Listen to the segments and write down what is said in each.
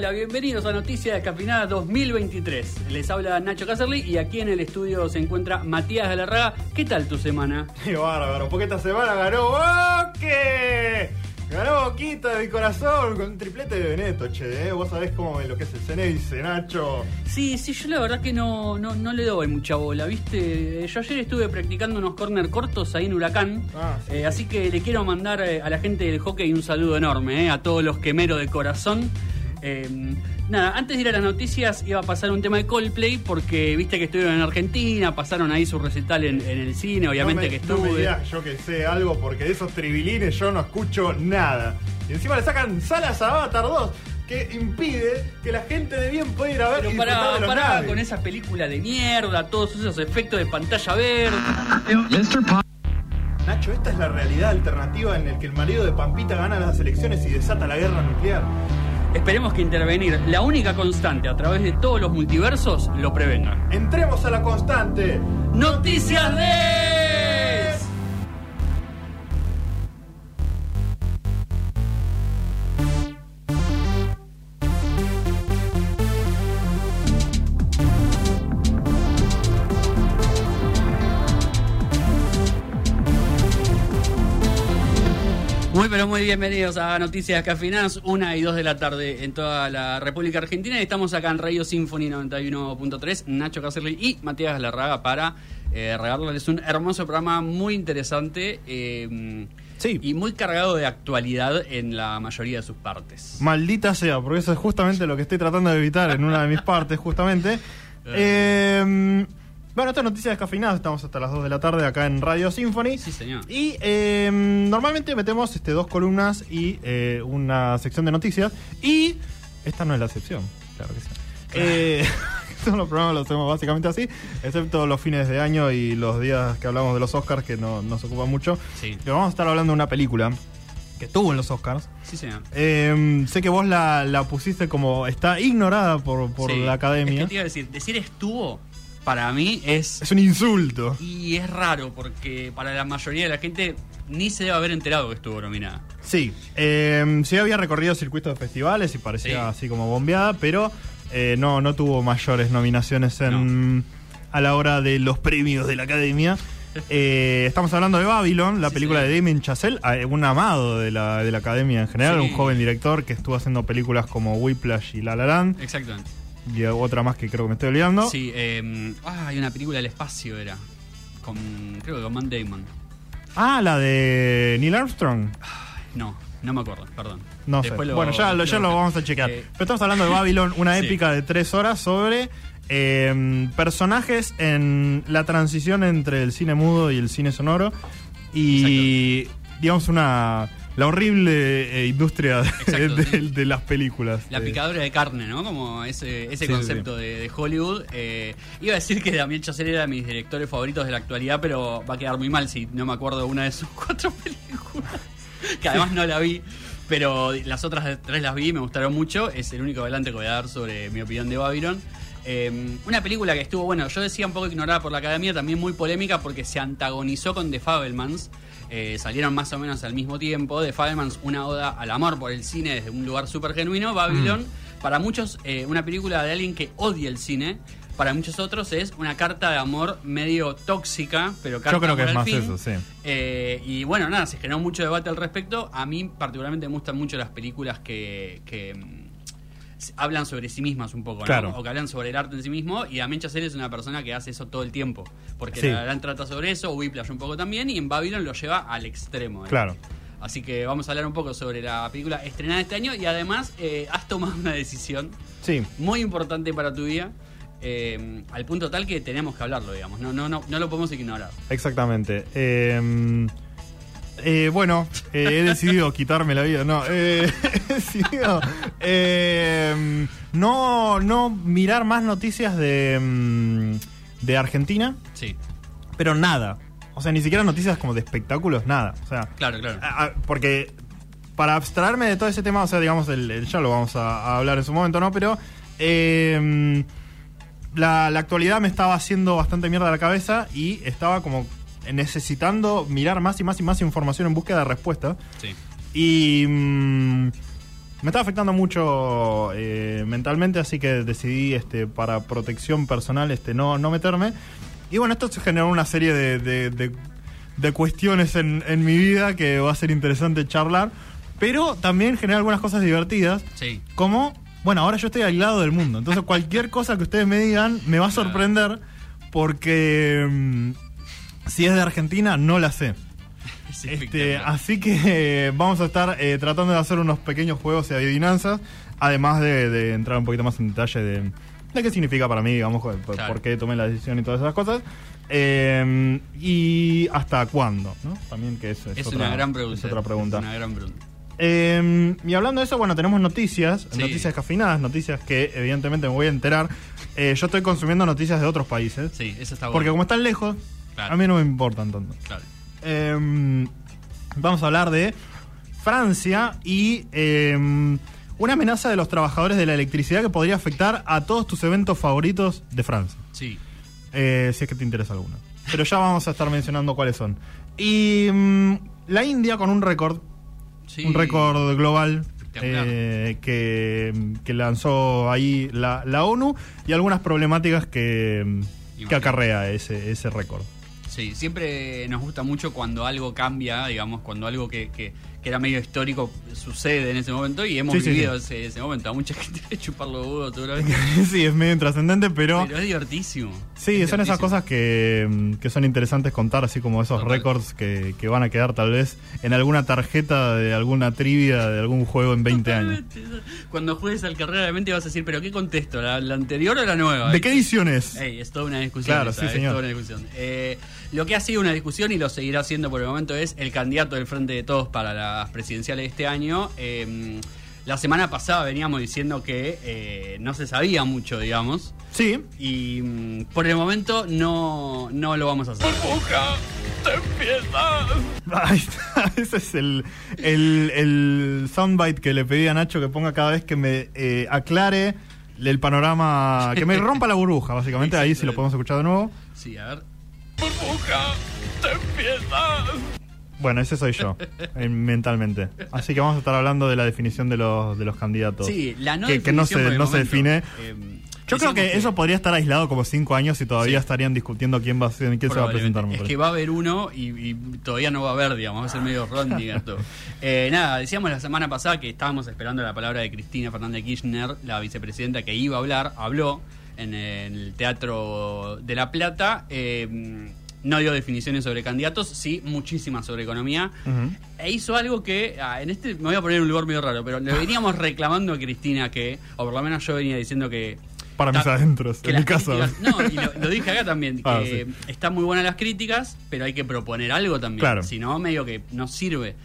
hola, bienvenidos a Noticias Descafeinada 2023. Les habla Nacho Caserly y aquí en el estudio se encuentra Matías Galarraga. ¿Qué tal tu semana? Qué bárbaro, porque esta semana ganó Boque. Ganó Boquita de mi corazón con un triplete de Beneto, che. ¿eh? Vos sabés cómo lo que es el Ceneice, Nacho. Sí, sí, yo la verdad que no, no, no le doy mucha bola, ¿viste? Yo ayer estuve practicando unos corner cortos ahí en Huracán. Ah, sí, Eh, así que le quiero mandar eh, a la gente del hockey un saludo enorme, eh, a todos los quemeros de corazón. Eh, nada, antes de ir a las noticias iba a pasar un tema de Coldplay porque viste que estuvieron en Argentina, pasaron ahí su recital en, en el cine, obviamente no me, que No me estuve. digas yo que sé algo, porque de esos tribilines yo no escucho nada. Y encima le sacan salas a Avatar 2, que impide que la gente de bien pueda ir a ver Pero y pará, de los pará naves. con esa película de mierda, todos esos efectos de pantalla verde. Nacho, esta es la realidad alternativa en la que el marido de Pampita gana las elecciones y desata la guerra nuclear. Esperemos que intervenir, la única constante a través de todos los multiversos, lo prevenga. Entremos a la constante. Noticias de... Muy pero muy bienvenidos a Noticias Cafinadas, una y dos de la tarde en toda la República Argentina. Y estamos acá en Radio Symphony 91.3, Nacho Cacerly y Matías Larraga para eh, regalarles un hermoso programa muy interesante eh, Sí. y muy cargado de actualidad en la mayoría de sus partes. Maldita sea, porque eso es justamente lo que estoy tratando de evitar en una de mis partes, justamente. Eh, bueno, esta es Noticias Descafeinadas, estamos hasta las 2 de la tarde acá en Radio Symphony. Sí, señor. Y eh, normalmente metemos este, dos columnas y eh, una sección de noticias. Y esta no es la excepción, claro que sí. Eh, todos los programas los hacemos básicamente así, excepto los fines de año y los días que hablamos de los Oscars, que no nos ocupan mucho. Sí. Pero vamos a estar hablando de una película que estuvo en los Oscars. Sí, señor. Eh, sé que vos la, la pusiste como está ignorada por, por Sí. la Es academia. que te iba a decir, decir estuvo, para mí es... Es un insulto. Y es raro porque para la mayoría de la gente ni se debe haber enterado que estuvo nominada. Sí, eh, sí había recorrido circuitos de festivales y parecía Sí. así como bombeada, pero eh, no, no tuvo mayores nominaciones en, a la hora de los premios de la academia. Eh, estamos hablando de Babylon, la Sí, película de Damien Chazelle, eh, un amado de la, de la academia en general, Sí. un joven director que estuvo haciendo películas como Whiplash y La La Land, Exactamente. Y otra más que creo que me estoy olvidando. Sí, eh, ah, hay una película del espacio, era. Con, creo que con Matt Damon. Ah, la de Neil Armstrong. No, no me acuerdo, perdón. No Después sé. lo- bueno, ya, lo, ya lo vamos a chequear. Eh, Pero estamos hablando de Babylon, una Sí. épica de tres horas sobre eh, personajes en la transición entre el cine mudo y el cine sonoro. Y, digamos, una. La horrible eh, industria de, las películas. La Eh, picadora de carne, ¿no? Como ese, ese Sí, concepto De, de Hollywood. Eh, iba a decir que Damien Chazelle era de mis directores favoritos de la actualidad, pero va a quedar muy mal si no me acuerdo de una de sus cuatro películas. Que además no la vi, pero las otras tres las vi y me gustaron mucho. Es el único adelante que voy a dar sobre mi opinión de Babylon. Eh, una película que estuvo, bueno, yo decía un poco ignorada por la academia, también muy polémica porque se antagonizó con The Fabelmans. Eh, salieron más o menos al mismo tiempo. The Fabelmans, una oda al amor por el cine desde un lugar súper genuino. Babylon, para muchos, eh, una película de alguien que odia el cine. Para muchos otros es una carta de amor medio tóxica, pero carta Yo creo de que es más fin. eso, sí. Eh, y bueno, nada, se generó mucho debate al respecto. A mí particularmente me gustan mucho las películas que, que, mm, hablan sobre sí mismas un poco, ¿no? Claro. O que hablan sobre el arte en sí mismo. Y Damien Chazelle es una persona que hace eso todo el tiempo. Porque Sí. La Land trata sobre eso, Whiplash un poco también, y en Babylon lo lleva al extremo. ¿eh? Claro. Así que vamos a hablar un poco sobre la película estrenada este año y además eh, has tomado una decisión Sí. muy importante para tu vida. eh, al punto tal que tenemos que hablarlo, digamos. No, no, no, no lo podemos ignorar. Exactamente. Eh, eh, bueno, eh, he decidido quitarme la vida. No, eh, he decidido eh, no, no mirar más noticias de, mm, de Argentina, Sí, pero nada. O sea, ni siquiera noticias como de espectáculos, nada. O sea, claro, claro. a- a- porque para abstraerme de todo ese tema, o sea, digamos, el, el- ya lo vamos a, a hablar en su momento, ¿no? Pero eh, la, la actualidad me estaba haciendo bastante mierda la cabeza y estaba como necesitando mirar más y más y más información en búsqueda de respuesta. Sí. Y mm, me estaba afectando mucho eh, mentalmente, así que decidí este, para protección personal este, no, no meterme. Y bueno, esto generó una serie de, de- de- de cuestiones en, en mi vida que va a ser interesante charlar, pero también genera algunas cosas divertidas, Sí. como, bueno, ahora yo estoy aislado del mundo, entonces cualquier cosa que ustedes me digan me va a sorprender porque mm, si es de Argentina no la sé. Es Este, así que eh, vamos a estar eh, tratando de hacer unos pequeños juegos y adivinanzas, además de, de entrar un poquito más en detalle de, de qué significa para mí, digamos, por, Claro. por qué tomé la decisión y todas esas cosas. Eh, y hasta cuándo, ¿no? También que es, es es otra, una gran pregunta. es otra pregunta. Es una gran pregunta. Eh, y hablando de eso, bueno, tenemos noticias, Sí. noticias cafinadas, noticias que evidentemente me voy a enterar. Eh, yo estoy consumiendo noticias de otros países, Sí, eso está bueno. porque como están lejos, Claro. a mí no me importan tanto. Claro. Eh, vamos a hablar de Francia y eh, una amenaza de los trabajadores de la electricidad que podría afectar a todos tus eventos favoritos de Francia. Sí. Eh, si es que te interesa alguno. Pero ya vamos a estar mencionando cuáles son. Y mm, la India con un récord, sí. un récord global. Eh, que, que lanzó ahí la, la ONU y algunas problemáticas que, que acarrea ese, ese récord. Sí, siempre nos gusta mucho cuando algo cambia, digamos, cuando algo que, que, que era medio histórico sucede en ese momento y hemos Sí, vivido sí. Ese, ese momento. A mucha gente le chupar los huevos seguramente. sí, es medio intrascendente, pero, Pero es divertísimo. sí, Es son esas cosas que, mm, que son interesantes contar, así como esos récords que, que van a quedar tal vez en alguna tarjeta de alguna trivia de algún juego en 20 años. Cuando juegues al carrera de mente vas a decir, ¿pero qué contesto? ¿La, la anterior o la nueva? ¿De qué edición es? Ey, es toda una discusión. Claro, esa, sí, es señor. toda una discusión. Eh, lo que ha sido una discusión y lo seguirá siendo por el momento es el candidato del Frente de Todos para las presidenciales de este año. Eh, la semana pasada veníamos diciendo que eh, no se sabía mucho, digamos. Sí, Y mm, por el momento no, no lo vamos a hacer. Ahí está. Ese es el, el, el soundbite que le pedí a Nacho que ponga cada vez que me eh, aclare el panorama, que me rompa la burbuja, básicamente. Ahí si lo podemos escuchar de nuevo. Sí, a ver. Bueno, ese soy yo, mentalmente. Así que vamos a estar hablando de la definición de los, de los candidatos. Sí, la no que, que no se, no se define. Eh, Yo creo que, decimos eso podría estar aislado como cinco años y todavía Sí. estarían discutiendo quién va a ser, quién se va a presentar. Es que va a haber uno y, y todavía no va a haber, digamos, va a ser medio Rondiger todo. Eh, nada, decíamos la semana pasada que estábamos esperando la palabra de Cristina Fernández Kirchner, la vicepresidenta que iba a hablar, habló en el Teatro de La Plata. eh, no dio definiciones sobre candidatos, sí, muchísimas sobre economía. E hizo algo que, ah, en este me voy a poner en un lugar medio raro, pero le veníamos reclamando a Cristina que, o por lo menos yo venía diciendo que Para mis adentros, que en mi casa. no, y lo, lo dije acá también, que Ah, sí. están muy buenas las críticas, pero hay que proponer algo también. Claro. Si no, medio que no sirve.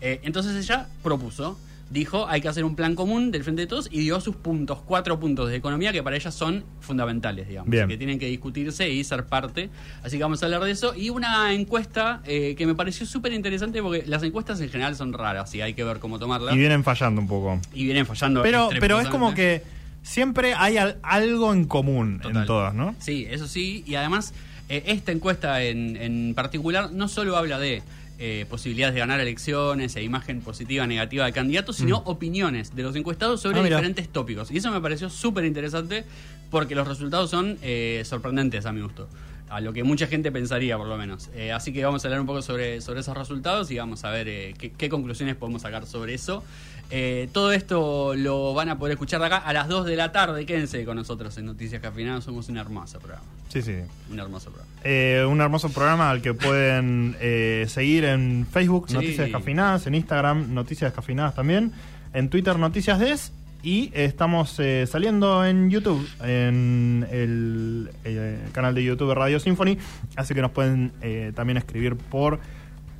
Eh, entonces ella propuso, dijo, hay que hacer un plan común del Frente de Todos y dio sus puntos, cuatro puntos de economía que para ella son fundamentales, digamos, Bien. que tienen que discutirse y ser parte. Así que vamos a hablar de eso. Y una encuesta eh, que me pareció súper interesante porque las encuestas en general son raras y hay que ver cómo tomarlas. Y vienen fallando un poco. Y vienen fallando. Pero, pero es como que siempre hay al- algo en común en todas, ¿no? Sí, eso sí. Y además, eh, esta encuesta en, en particular no solo habla de eh, posibilidades de ganar elecciones e imagen positiva negativa de candidatos, sino opiniones de los encuestados sobre Mm. Ah, diferentes tópicos. Y eso me pareció súper interesante porque los resultados son eh, sorprendentes a mi gusto. A lo que mucha gente pensaría, por lo menos. Eh, así que vamos a hablar un poco sobre, sobre esos resultados y vamos a ver eh, qué, qué conclusiones podemos sacar sobre eso. Eh, todo esto lo van a poder escuchar de acá a las 2 de la tarde. Quédense con nosotros en Noticias Cafinadas. Somos un hermoso programa. Sí, sí. Un hermoso programa. Eh, un hermoso programa al que pueden eh, seguir en Facebook, Sí. Noticias Descafinadas, en Instagram, Noticias Descafinadas también, en Twitter, Noticias Des, y estamos saliendo en YouTube, en el, eh, canal de YouTube Radio Symphony, así que nos pueden también escribir por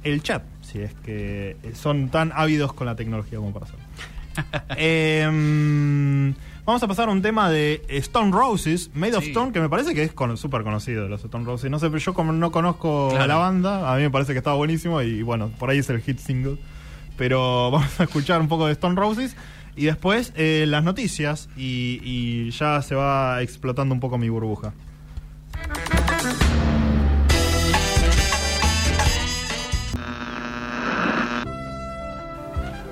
el chat, si es que son tan ávidos con la tecnología como para hacerlo. Em, vamos a pasar a un tema de Stone Roses, Made of. Stone, que me parece que es con- súper conocido de los Stone Roses. No sé, pero yo como no conozco Claro. a la banda, a mí me parece que estaba buenísimo y bueno, por ahí es el hit single. Pero vamos a escuchar un poco de Stone Roses y después eh, las noticias y, y ya se va explotando un poco mi burbuja.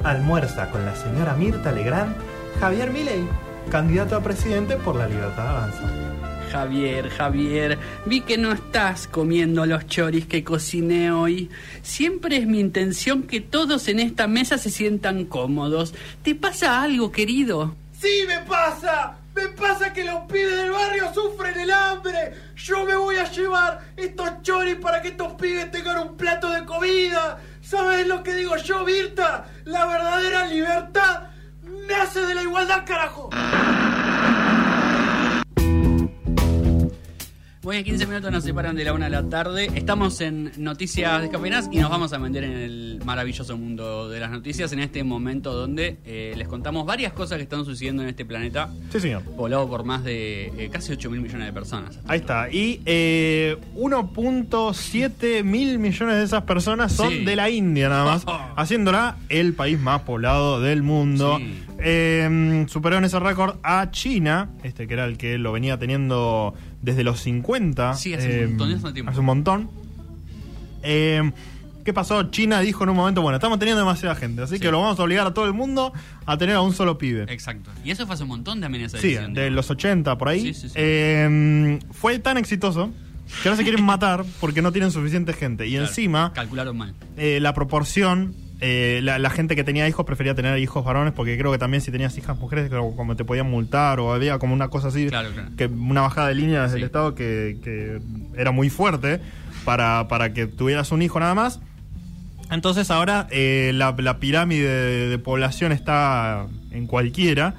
Almuerza con la señora Mirta Legrand Javier Milei, candidato a presidente por la Libertad Avanza. Javier, Javier, vi que no estás comiendo los choris que cociné hoy. Siempre es mi intención que todos en esta mesa se sientan cómodos. ¿Te pasa algo, querido? ¡Sí me pasa! ¡Me pasa que los pibes del barrio sufren el hambre! Yo me voy a llevar estos choris para que estos pibes tengan un plato de comida. ¿Sabes lo que digo yo, Virta? La verdadera libertad nace de la igualdad, carajo. Muy bien, 15 minutos nos separan de la una de la tarde. Estamos en Noticias Descafeinadas y nos vamos a meter en el maravilloso mundo de las noticias en este momento donde eh, les contamos varias cosas que están sucediendo en este planeta. Sí, señor. Poblado por más de eh, casi 8 mil millones de personas. Ahí está. Y eh, 1.7 mil millones de esas personas son Sí. de la India nada más, haciéndola el país más poblado del mundo. Sí. Eh, superó en ese récord a China, este que era el que lo venía teniendo desde los 50. Sí, hace un montón, hace tiempo. Hace un montón. Eh, ¿Qué pasó? China dijo en un momento, bueno, estamos teniendo demasiada gente, así Sí. que lo vamos a obligar a todo el mundo a tener a un solo pibe. Exacto. Y eso fue hace un montón también esa Sí, de digo. los 80 por ahí. Sí, sí, sí. Fue tan exitoso que ahora se quieren matar porque no tienen suficiente gente. Y Claro, encima, Calcularon mal. eh, la proporción, eh, la, la gente que tenía hijos prefería tener hijos varones porque creo que también si tenías hijas mujeres, creo, como te podían multar o había como una cosa así, Claro, claro. que una bajada de línea desde Sí. el Estado que, que era muy fuerte para, para que tuvieras un hijo nada más. Entonces ahora eh, la, la pirámide de, de población está en cualquiera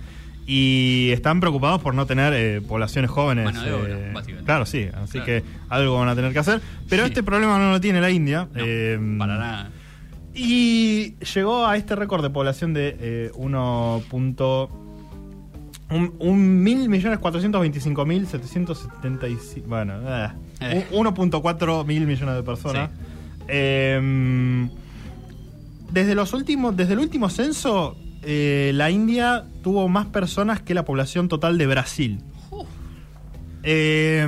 y están preocupados por no tener eh, poblaciones jóvenes. Mano de obra, eh, básicamente. claro, sí, así Claro. que algo van a tener que hacer. Pero Sí. este problema no lo tiene la India. No, eh, para nada. Y llegó a este récord de población de eh, 1. punto- Un, un mil millones cuatrocientos veinticinco mil setecientos setenta y Bueno, eh, Eh. un- 1.4 mil millones de personas. Eh, desde los últimos, desde el último censo, eh, la India tuvo más personas que la población total de Brasil. Eh,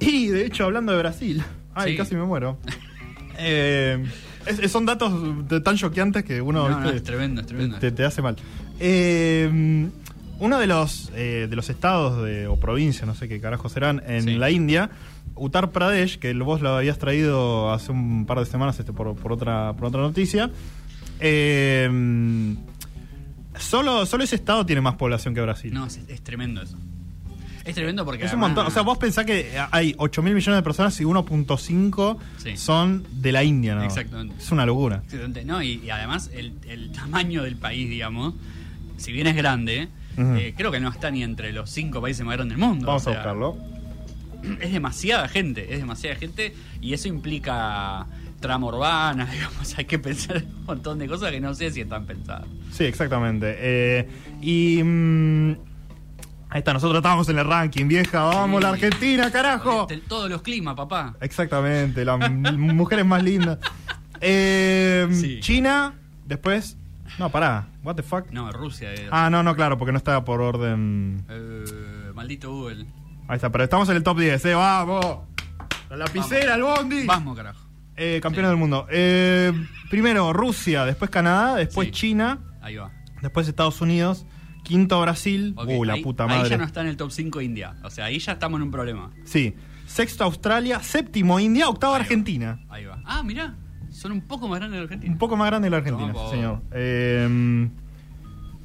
y de hecho, hablando de Brasil, ay, Sí. casi me muero. Es- son datos tan choqueantes que uno No, es tremendo, es tremendo. te, te hace mal. Eh, uno de los eh, de los estados de, o provincias, no sé qué carajos serán, en Sí. la India, Uttar Pradesh, que vos lo habías traído hace un par de semanas este, por, por otra, por otra noticia. eh, solo, solo ese estado tiene más población que Brasil. No, es, es tremendo eso. Es tremendo porque. Es un montón. O sea, vos pensás que hay 8 mil millones de personas y 1.5 Sí. son de la India, ¿no? Exactamente. Es una locura. Exactamente. No, y, y además el, el tamaño del país, digamos, si bien es grande, eh, creo que no está ni entre los cinco países más grandes del mundo. Vamos O a buscarlo. Es demasiada gente, es demasiada gente y eso implica trama urbana, digamos, hay que pensar en un montón de cosas que no sé si están pensadas. Sí, exactamente. Eh, y. mm, ahí está, nosotros estábamos en el ranking, vieja. Vamos, Sí. la Argentina, carajo. Todos los climas, papá. Exactamente, las mujeres más lindas. Eh, Sí. China, después. No, pará. ¿What the fuck? No, Rusia. eh. Ah, no, no, claro, porque no estaba por orden. Eh, maldito Google. Ahí está, pero estamos en el top 10, ¿eh? Vamos. La lapicera, el bondi. Vamos, carajo. Eh, campeones Sí. del mundo. Eh, primero Rusia, después Canadá, después Sí. China, Ahí va. después Estados Unidos, quinto Brasil. Ok, uh, la ahí, puta ahí madre. ya no está en el top 5 India. O sea, ahí ya estamos en un problema. Sí. Sexto Australia, séptimo India, octavo Ahí va. Argentina. Ahí va. Ah, mirá. Son un poco más grandes de Argentina. Un poco más grande que la Argentina, po. señor. Eh,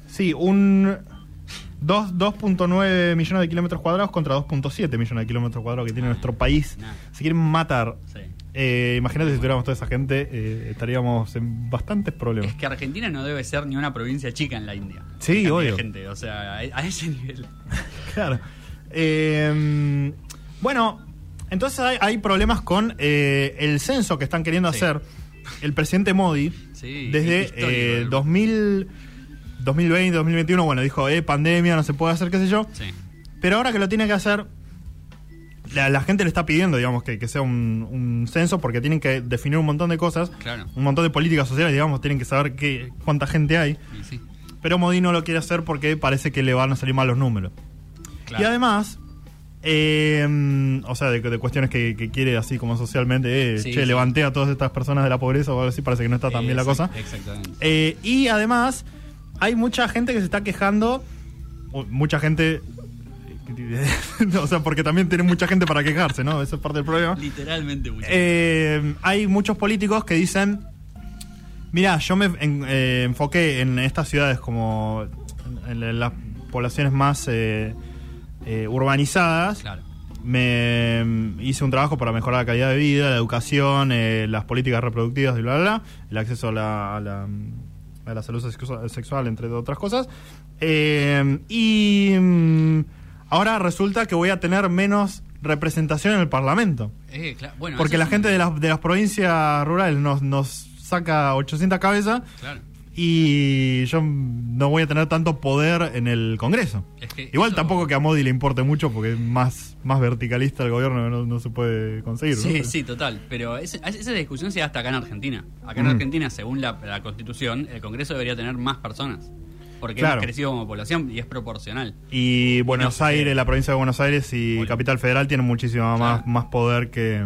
sí, un dos- 2.9 millones de kilómetros cuadrados contra 2.7 millones de kilómetros cuadrados que tiene Ah, nuestro país. nah. Se quieren matar. Sí. Eh, imagínate si tuviéramos toda esa gente, eh, estaríamos en bastantes problemas. Es que Argentina no debe ser ni una provincia chica en la India. Sí, obvio. gente, o sea, a, a ese nivel. Claro. Eh, bueno, entonces hay, hay problemas con eh, el censo que están queriendo Sí. hacer el presidente Modi Sí, desde histórico, eh, el- 2000, 2020, 2021. Bueno, dijo, eh, pandemia, no se puede hacer, qué sé yo. Sí. Pero ahora que lo tiene que hacer, la, la gente le está pidiendo, digamos, que, que sea un, un censo porque tienen que definir un montón de cosas, Claro. un montón de políticas sociales, digamos, tienen que saber qué, cuánta gente hay. Sí. Pero Modi no lo quiere hacer porque parece que le van a salir mal los números. Claro. Y además, Eh, o sea, de, de cuestiones que, que quiere así como socialmente. eh, Sí, che, sí. levanté a todas estas personas de la pobreza o algo así, parece que no está tan bien la cosa. Exact- Exactamente. Eh, y además, hay mucha gente que se está quejando. Mucha gente. o sea, porque también tiene mucha gente para quejarse, ¿no? Eso es parte del problema. Literalmente mucho. Eh, hay muchos políticos que dicen. Mira, yo me en- eh, enfoqué en estas ciudades como en, en las poblaciones más eh, eh, urbanizadas. claro. Me mm, hice un trabajo para mejorar la calidad de vida, la educación, las políticas reproductivas y bla, bla, bla, el acceso a la, a la, a la salud sexu- sexual, entre otras cosas. Y mm, ahora resulta que voy a tener menos representación en el Parlamento. Eh, cla- bueno, Porque la gente un- de las, de las provincias rurales nos, nos saca 800 cabezas Claro. y yo no voy a tener tanto poder en el Congreso. Es que Igual eso- tampoco que a Modi le importe mucho porque es más, más verticalista el gobierno no, no se puede conseguir. ¿no? Sí, sí, total. Pero ese- esa discusión se da hasta acá en Argentina. Acá en Mm. Argentina, según la, la Constitución, el Congreso debería tener más personas. Porque Claro. hemos crecido como población y es proporcional. Y Buenos No. Aires, la provincia de Buenos Aires y Bueno. Capital Federal tienen muchísimo más, Claro. más poder que,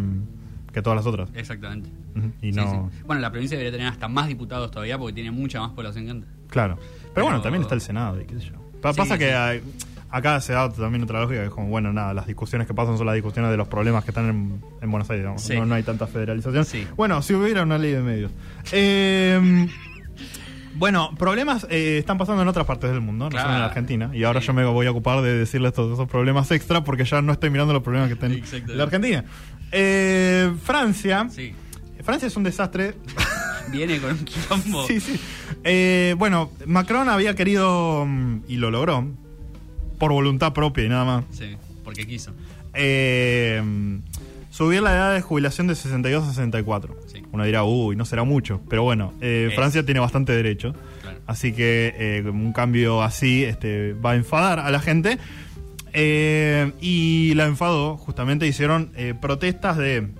que todas las otras. Exactamente. Y Sí, no, sí. Bueno, la provincia debería tener hasta más diputados todavía porque tiene mucha más población que antes. claro. Pero, Pero- bueno, también está el Senado y qué sé yo. Pa- Sí, pasa que hay- acá se da también otra lógica que es como, bueno, nada, las discusiones que pasan son las discusiones de los problemas que están en, en Buenos Aires. digamos. No, no hay tanta federalización. Bueno, si hubiera una ley de medios. Eh, bueno, problemas eh, están pasando en otras partes del mundo, no Claro. solo en Argentina. Y ahora Sí. yo me voy a ocupar de decirles todos esos problemas extra porque ya no estoy mirando los problemas que en la Argentina. Eh, Francia. Sí. Francia es un desastre. Viene con un quilombo. sí, sí. Eh, bueno, Macron había querido, mm, y lo logró, por voluntad propia y nada más, Sí, porque quiso. eh, subir la edad de jubilación de 62 a 64. Sí. Uno dirá, uy, no será mucho, pero bueno, eh, Es. Francia tiene bastante derecho. Claro. Así que eh, un cambio así este, va a enfadar a la gente. Eh, y la enfadó, justamente hicieron eh, protestas de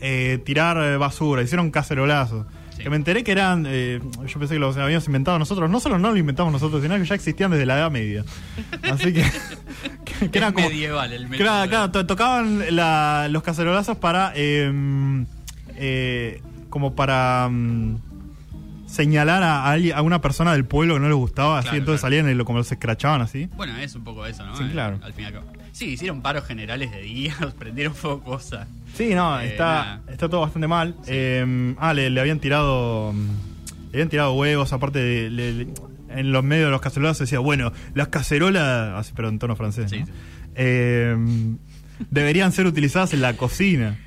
eh, tirar eh, basura, hicieron cacerolazos. Sí. Que me enteré que eran, eh, yo pensé que los habíamos inventado nosotros, no solo no lo inventamos nosotros, sino que ya existían desde la Edad Media. Así que, que, que eran como, medieval el método. Claro, claro, to- tocaban la- los cacerolazos para. eh, eh, como para. mm, señalar a, a alguien- a una persona del pueblo que no les gustaba, así, Claro, entonces claro. salían y lo, como los escrachaban así. Bueno, es un poco eso, ¿no? Sí, claro. Al fin y al cabo. Sí, hicieron paros generales de días, prendieron fuego cosas. Sí, no, Eh, está, está todo bastante mal. Eh, ah, le, le habían tirado. Le habían tirado huevos, aparte de- le- le- en los medios de los cacerolazos se decía, bueno, las cacerolas, así, pero en tono francés, Sí, ¿no? sí. Eh, deberían ser utilizadas en la cocina.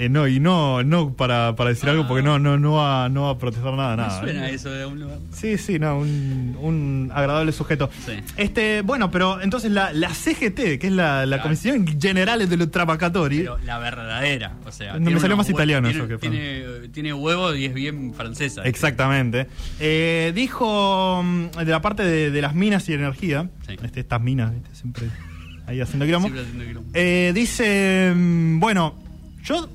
Eh, no, y no, no para, para decir algo porque no, no, no va, no va a protestar nada, Me nada. suena eso de un lugar. Sí, sí, no, un, un agradable sujeto. Sí. Este, bueno, pero entonces la, la CGT, que es la, la Claro. Comisión Generale de los Trapacatori, Pero la verdadera, o sea. No, me salió más italiano tiene, eso que tiene, tiene huevo y es bien francesa. Exactamente. Eh, dijo mm, de la parte de, de las minas y energía, Sí. este, estas minas, ¿viste? siempre ahí haciendo quilombo. Siempre haciendo quilombo. Eh, dice, mm, bueno, yo...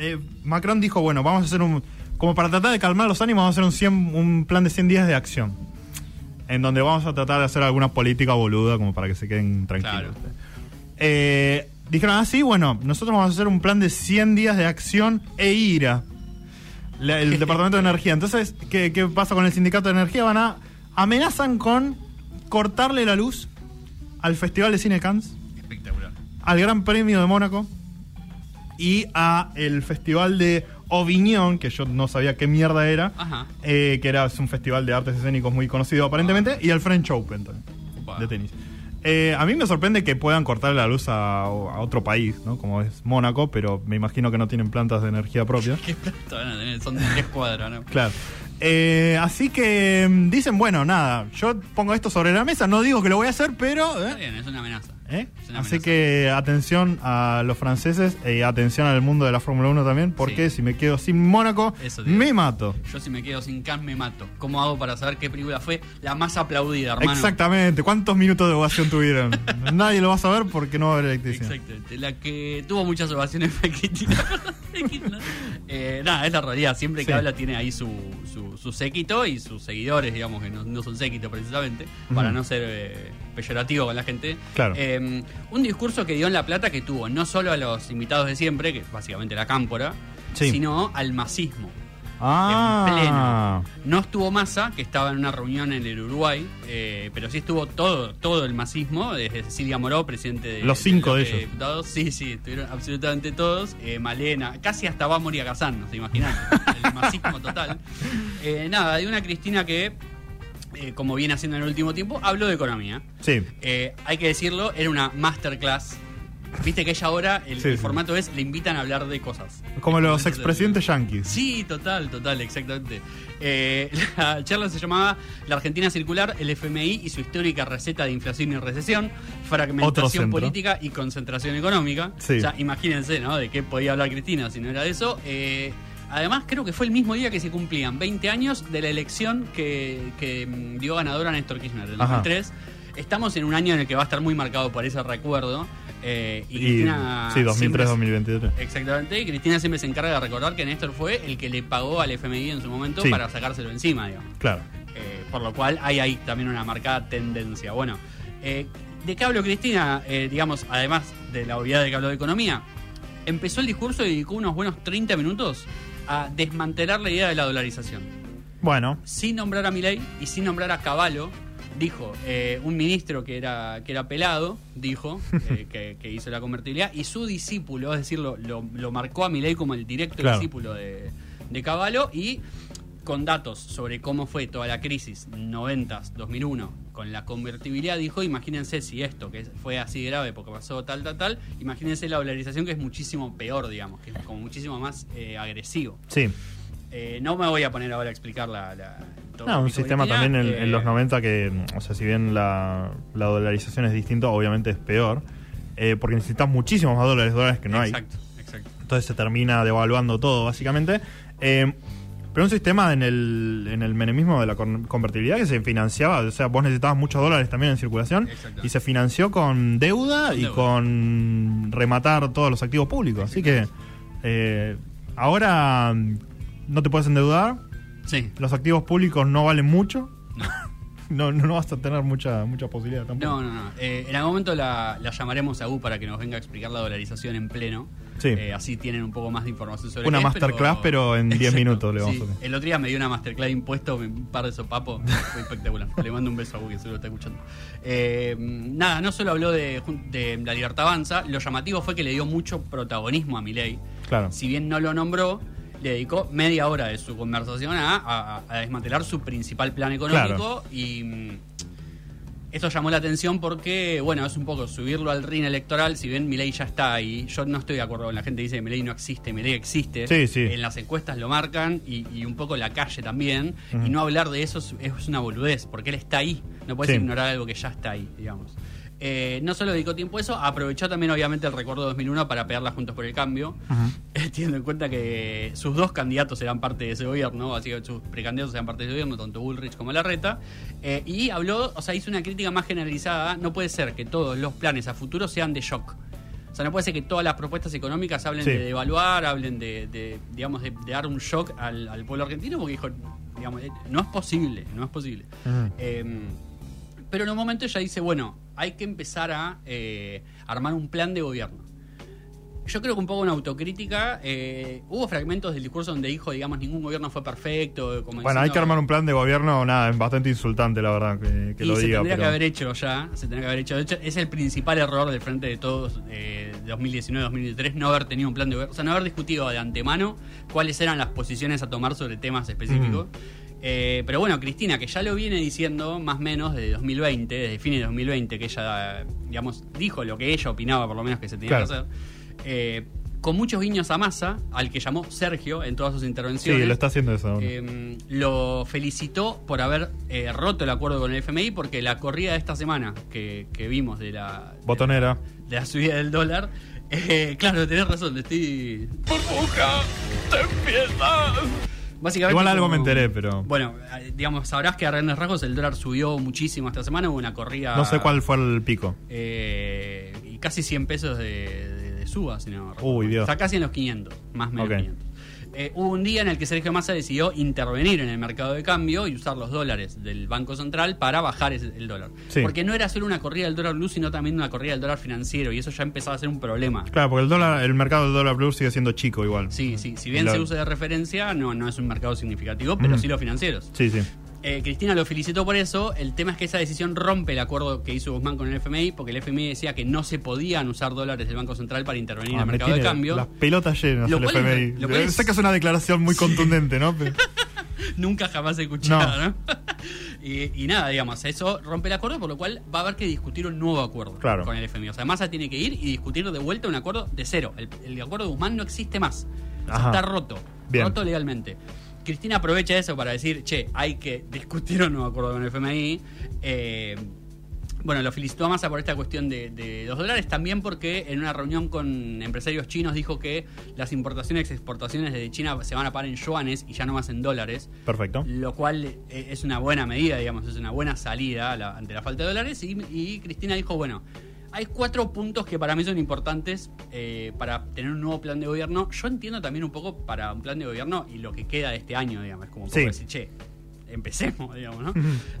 eh, Macron dijo, bueno, vamos a hacer un... Como para tratar de calmar los ánimos, vamos a hacer un, 100 un plan de 100 días de acción. En donde vamos a tratar de hacer alguna política boluda como para que se queden tranquilos. Claro. Eh, dijeron, ah, sí, bueno, nosotros vamos a hacer un plan de 100 días de acción e ira. La- el Departamento de Energía. Entonces, ¿qué, qué pasa con el Sindicato de Energía? Van a... Amenazan con cortarle la luz al Festival de Cine Cannes Espectacular. al Gran Premio de Mónaco y a el Festival de Avignon, que yo no sabía qué mierda era, eh, que era es un festival de artes escénicos muy conocido aparentemente, y al French Open también, de tenis. Eh, a mí me sorprende que puedan cortar la luz a, a otro país, ¿no? Como es Mónaco, pero me imagino que no tienen plantas de energía propia. ¿Qué plata van a tener? Son tres cuadras, ¿no? Claro. Eh, así que mm, dicen, bueno, nada, yo pongo esto sobre la mesa, no digo que lo voy a hacer, pero... Está bien, es una amenaza. ¿Eh? Así que atención a los franceses y atención al mundo de la Fórmula 1 también, porque Sí. si me quedo sin Mónaco, me mato. Yo si me quedo sin Cannes me mato. ¿Cómo hago para saber qué película fue la más aplaudida, hermano? Exactamente. ¿Cuántos minutos de ovación tuvieron? Nadie lo va a saber porque no va a haber electricidad. Exactamente. La que tuvo muchas ovaciones fue Cristina. Eh, nada, es la realidad. Siempre que Sí. habla tiene ahí su, su, su séquito y sus seguidores, digamos, que no, no son séquito precisamente, para no ser eh, peyorativo con la gente. Claro. Eh, un discurso que dio en La Plata que tuvo no solo a los invitados de siempre, que básicamente la cámpora, Sí. sino al masismo. Ah, En pleno. No estuvo Massa, que estaba en una reunión en el Uruguay, eh, pero sí estuvo todo todo el masismo, desde Cecilia Moró, presidente de Los cinco de ellos. diputados. Sí, sí, estuvieron absolutamente todos. Eh, Malena, casi hasta va a morir Kazán, no se imaginan. el masismo total. Eh, nada, de una Cristina que, eh, como viene haciendo en el último tiempo, habló de economía. Sí. Eh, hay que decirlo, era una masterclass. Viste que ella ahora, el, Sí, el sí. formato es, le invitan a hablar de cosas. Como los expresidentes yanquis. Sí, total, total, exactamente. Eh, la charla se llamaba La Argentina Circular, el FMI y su histórica receta de inflación y recesión, fragmentación política y concentración económica. Sí. O sea, imagínense, ¿no? De qué podía hablar Cristina si no era de eso. Eh, además, creo que fue el mismo día que se cumplían 20 años de la elección que, que, mm, dio ganadora Néstor Kirchner, en Ajá. 2003. Estamos en un año en el que va a estar muy marcado por ese recuerdo. eh, y, Y, Cristina sí, siempre 2003-2023. Exactamente, y Cristina siempre se encarga de recordar que Néstor fue el que le pagó al FMI en su momento Sí. para sacárselo encima, digamos. Claro. Eh, por lo cual hay ahí también una marcada tendencia. Bueno, eh, ¿de qué habló Cristina? Digamos, además de la obviedad de que habló de economía, empezó el discurso y dedicó unos buenos 30 minutos a desmantelar la idea de la dolarización. Bueno, Sin nombrar a Milei y sin nombrar a Caballo, dijo eh, un ministro que era, que era pelado, dijo, eh, que, que hizo la convertibilidad, y su discípulo, es decir, lo, lo- lo marcó a Milei como el directo Claro. discípulo de, de Caballo, y con datos sobre cómo fue toda la crisis 90s, 2001, con la convertibilidad, dijo, imagínense si esto, que fue así grave porque pasó tal, tal, tal, imagínense la dolarización que es muchísimo peor, digamos, que es como muchísimo más eh, agresivo. sí. Eh, no me voy a poner ahora a explicar la... la No, un sistema también en, eh, en los 90 que, o sea, si bien la, la dolarización es distinta, obviamente es peor, eh, porque necesitas muchísimos más dólares, dólares que no hay. Exacto, exacto. Entonces se termina devaluando todo, básicamente. Eh, pero un sistema en el, en el menemismo de la con- convertibilidad que se financiaba, o sea, vos necesitabas muchos dólares también en circulación y se financió con deuda Con y con rematar todos los activos públicos. Así que eh, ahora no te puedes endeudar, Sí. los activos públicos no valen mucho. No, no, no vas a tener mucha, mucha posibilidad tampoco. No, no, no. Eh, en algún momento la, la llamaremos a U para que nos venga a explicar la dolarización en pleno. Sí. Eh, así tienen un poco más de información sobre Una qué es, masterclass, pero en 10 minutos le vamos Sí. a hacer. El otro día me dio una masterclass de impuestos, un par de sopapos. Fue espectacular. Le mando un beso a U que seguro está escuchando. Eh, nada, no solo habló de la libertad avanza, lo llamativo fue que le dio mucho protagonismo a Milei. Claro. si bien no lo nombró, le dedicó media hora de su conversación a, a- a desmantelar su principal plan económico y mm, esto llamó la atención porque, bueno, es un poco subirlo al ring electoral, si bien Milei ya está ahí, yo no estoy de acuerdo con la gente que dice que Milei no existe, Milei existe, Sí, sí. en las encuestas lo marcan y, y un poco la calle también, y no hablar de eso es, es una boludez, porque él está ahí, no puedes Sí. ignorar algo que ya está ahí, digamos. Eh, no solo dedicó tiempo a eso, aprovechó también obviamente el recuerdo de 2001 para pegarla juntos por el cambio, teniendo en cuenta que sus dos candidatos eran parte de ese gobierno, así que sus precandidatos eran parte de ese gobierno, tanto Bullrich como Larreta, eh, y habló, o sea, hizo una crítica más generalizada, no puede ser que todos los planes a futuro sean de shock. O sea, no puede ser que todas las propuestas económicas hablen Sí. de devaluar, hablen de, de, digamos, de, de dar un shock al, al pueblo argentino, porque dijo, digamos, eh, no es posible, no es posible. Eh, pero en un momento ella dice, bueno, hay que empezar a eh, armar un plan de gobierno. Yo creo que un poco una autocrítica. eh, hubo fragmentos del discurso donde dijo, digamos, ningún gobierno fue perfecto. Como Bueno, hay que armar un plan de gobierno, nada, es bastante insultante, la verdad, que, que y lo se diga. tendría pero- que haber hecho ya, se tendría que haber hecho. De hecho, es el principal error del frente de todos eh, de 2019-2023, no haber tenido un plan de gobierno, o sea, no haber discutido de antemano cuáles eran las posiciones a tomar sobre temas específicos. Eh, pero bueno, Cristina, que ya lo viene diciendo más o menos desde 2020, desde fines de 2020, que ella, digamos, dijo lo que ella opinaba, por lo menos que se tenía Claro. que hacer, eh, con muchos guiños a Massa, al que llamó Sergio en todas sus intervenciones. Sí, lo está haciendo eso. Eh, lo felicitó por haber eh, roto el acuerdo con el FMI porque la corrida de esta semana que, que vimos de la, Botonera. de la subida del dólar, eh, claro, tenés razón, estoy... ¡Burbuja! ¡Te empieza! Básicamente, Igual algo como- me enteré, pero- Bueno, eh, digamos, sabrás que a grandes rasgos el dólar subió muchísimo esta semana, hubo una corrida... No sé cuál fue el pico. eh, y casi 100 pesos de, de- de suba, si no Uy, Dios. Está casi en los 500, más o menos Ok. 500. Eh, hubo un día en el que Sergio Massa decidió intervenir en el mercado de cambio y usar los dólares del Banco Central para bajar ese- el dólar. Sí. Porque no era solo una corrida del dólar blue, sino también una corrida del dólar financiero y eso ya empezaba a ser un problema. Claro, porque el dólar, el mercado del dólar blue sigue siendo chico igual. Sí, sí, si bien se usa de referencia, no, no es un mercado significativo, pero Mm. sí los financieros. Sí, sí. Eh, Cristina lo felicitó por eso. El tema es que esa decisión rompe el acuerdo que hizo Guzmán con el FMI, porque el FMI decía que no se podían usar dólares del Banco Central para intervenir en Ah, el me mercado de cambio. Las pelotas llenas el es- FMI. lo cual es- Sé que es una declaración muy contundente, ¿no? Pero- Nunca jamás he escuchado, No. ¿no? y, y nada, digamos, eso rompe el acuerdo, por lo cual va a haber que discutir un nuevo acuerdo Claro. con el FMI. O sea, Massa tiene que ir y discutir de vuelta un acuerdo de cero. El, el acuerdo de Guzmán no existe más. O sea, Ajá. está roto. Bien. Roto legalmente. Cristina aprovecha eso para decir, che, hay que discutir un nuevo acuerdo con el FMI. Eh, bueno, lo felicitó a Massa por esta cuestión de, de los dólares, también porque en una reunión con empresarios chinos dijo que las importaciones y exportaciones desde China se van a pagar en yuanes y ya no más en dólares. Perfecto. Lo cual eh, es una buena medida, digamos, es una buena salida la- ante la falta de dólares. Y, y Cristina dijo, bueno, hay cuatro puntos que para mí son importantes eh, para tener un nuevo plan de gobierno. Yo entiendo también un poco para un plan de gobierno y lo que queda de este año, digamos, es como un poco Sí. decir, che, empecemos, digamos, ¿no?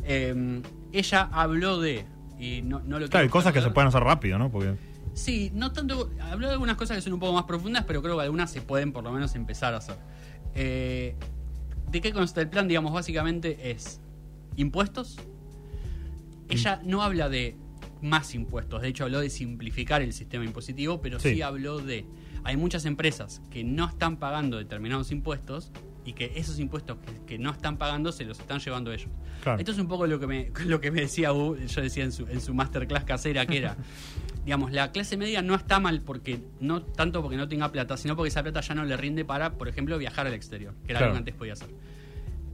Eh, ella habló de... Y no, no lo Claro, hay cosas que se pueden hacer rápido, ¿no? Porque. Sí, no tanto. Habló de algunas cosas que son un poco más profundas, pero creo que algunas se pueden por lo menos empezar a hacer. Eh, ¿De qué consta el plan? Digamos, básicamente es impuestos. Ella no habla de más impuestos, de hecho habló de simplificar el sistema impositivo, pero sí, Sí. habló de. Hay muchas empresas que no están pagando determinados impuestos y que esos impuestos que, que no están pagando se los están llevando ellos. Claro. Esto es un poco lo que me, lo que me decía U, yo decía en su, en su masterclass casera, que era, digamos, la clase media no está mal porque no tanto porque no tenga plata, sino porque esa plata ya no le rinde para, por ejemplo, viajar al exterior, que era Claro. algo que antes podía hacer.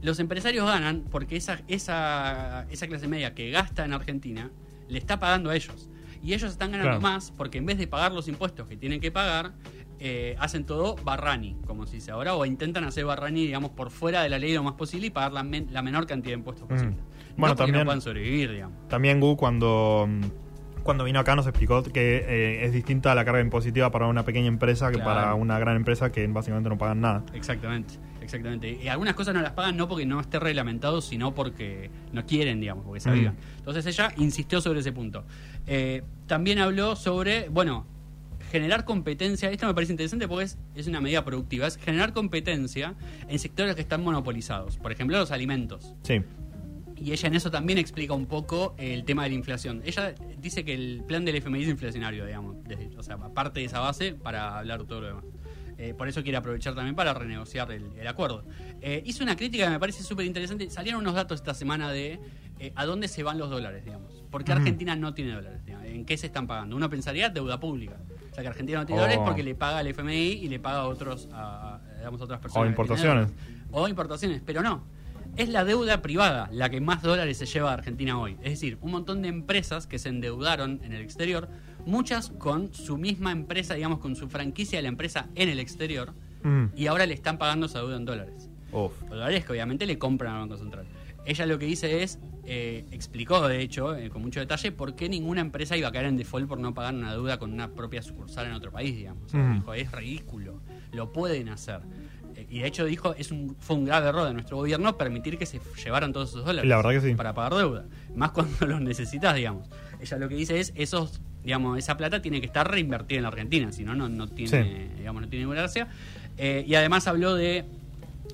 Los empresarios ganan porque esa, esa, esa clase media que gasta en Argentina le está pagando a ellos. Y ellos están ganando Claro. más porque en vez de pagar los impuestos que tienen que pagar, eh, hacen todo barrani, como se dice ahora, o intentan hacer barrani, digamos, por fuera de la ley lo más posible y pagar la, men- la menor cantidad de impuestos posible. Bueno, no también- no puedan sobrevivir, digamos. También Gu cuando, mm, cuando vino acá nos explicó que eh, es distinta la carga impositiva para una pequeña empresa que Claro. para una gran empresa que básicamente no pagan nada. Exactamente, exactamente. Y algunas cosas no las pagan no porque no esté reglamentado, sino porque no quieren, digamos, porque se Mm. avivan. Entonces ella insistió sobre ese punto. Eh, también habló sobre, bueno, generar competencia. Esto me parece interesante porque es, es una medida productiva. Es generar competencia en sectores que están monopolizados. Por ejemplo, los alimentos. Sí. Y ella en eso también explica un poco el tema de la inflación. Ella dice que el plan del FMI es inflacionario, digamos. o sea, aparte de esa base, para hablar todo lo demás. Eh, por eso quiere aprovechar también para renegociar el, el acuerdo. Eh, hizo una crítica que me parece súper interesante. Salieron unos datos esta semana de eh, a dónde se van los dólares, digamos. Porque. Argentina no tiene dólares. digamos. ¿En qué se están pagando? Uno pensaría deuda pública. O sea, que Argentina no tiene O- dólares porque le paga al FMI y le paga a otros, a, a- digamos, a otras personas. tienen importaciones. O importaciones, pero no. Es la deuda privada la que más dólares se lleva a Argentina hoy. Es decir, un montón de empresas que se endeudaron en el exterior, muchas con su misma empresa, digamos, con su franquicia de la empresa en el exterior, Mm. y ahora le están pagando esa deuda en dólares. Uf. Dólares que obviamente le compran al Banco Central. Ella lo que dice es, eh, explicó de hecho, eh, con mucho detalle, por qué ninguna empresa iba a caer en default por no pagar una deuda con una propia sucursal en otro país, digamos. O sea, Ujú. dijo, es ridículo, lo pueden hacer. Eh, y de hecho dijo, es un, fue un grave error de nuestro gobierno permitir que se llevaran todos esos dólares. La verdad que sí. Para pagar deuda. Más cuando los necesitas, digamos. Ella lo que dice es, esos, digamos, esa plata tiene que estar reinvertida en la Argentina, si no, no, tiene, Sí. digamos, no tiene ninguna gracia. Eh, y además habló de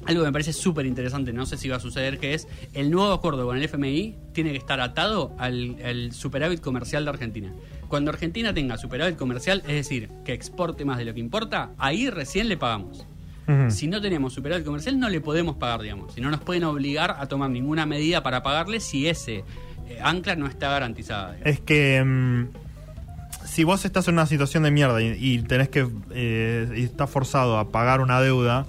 algo que me parece súper interesante, no sé si va a suceder, que es el nuevo acuerdo con el FMI tiene que estar atado al, al superávit comercial de Argentina. Cuando Argentina tenga superávit comercial, es decir, que exporte más de lo que importa, ahí recién le pagamos. Si no tenemos superávit comercial, no le podemos pagar, digamos. Si no nos pueden obligar a tomar ninguna medida para pagarle si ese eh, ancla no está garantizada. digamos. Es que mm, si vos estás en una situación de mierda y, y tenés que eh, y estás forzado a pagar una deuda,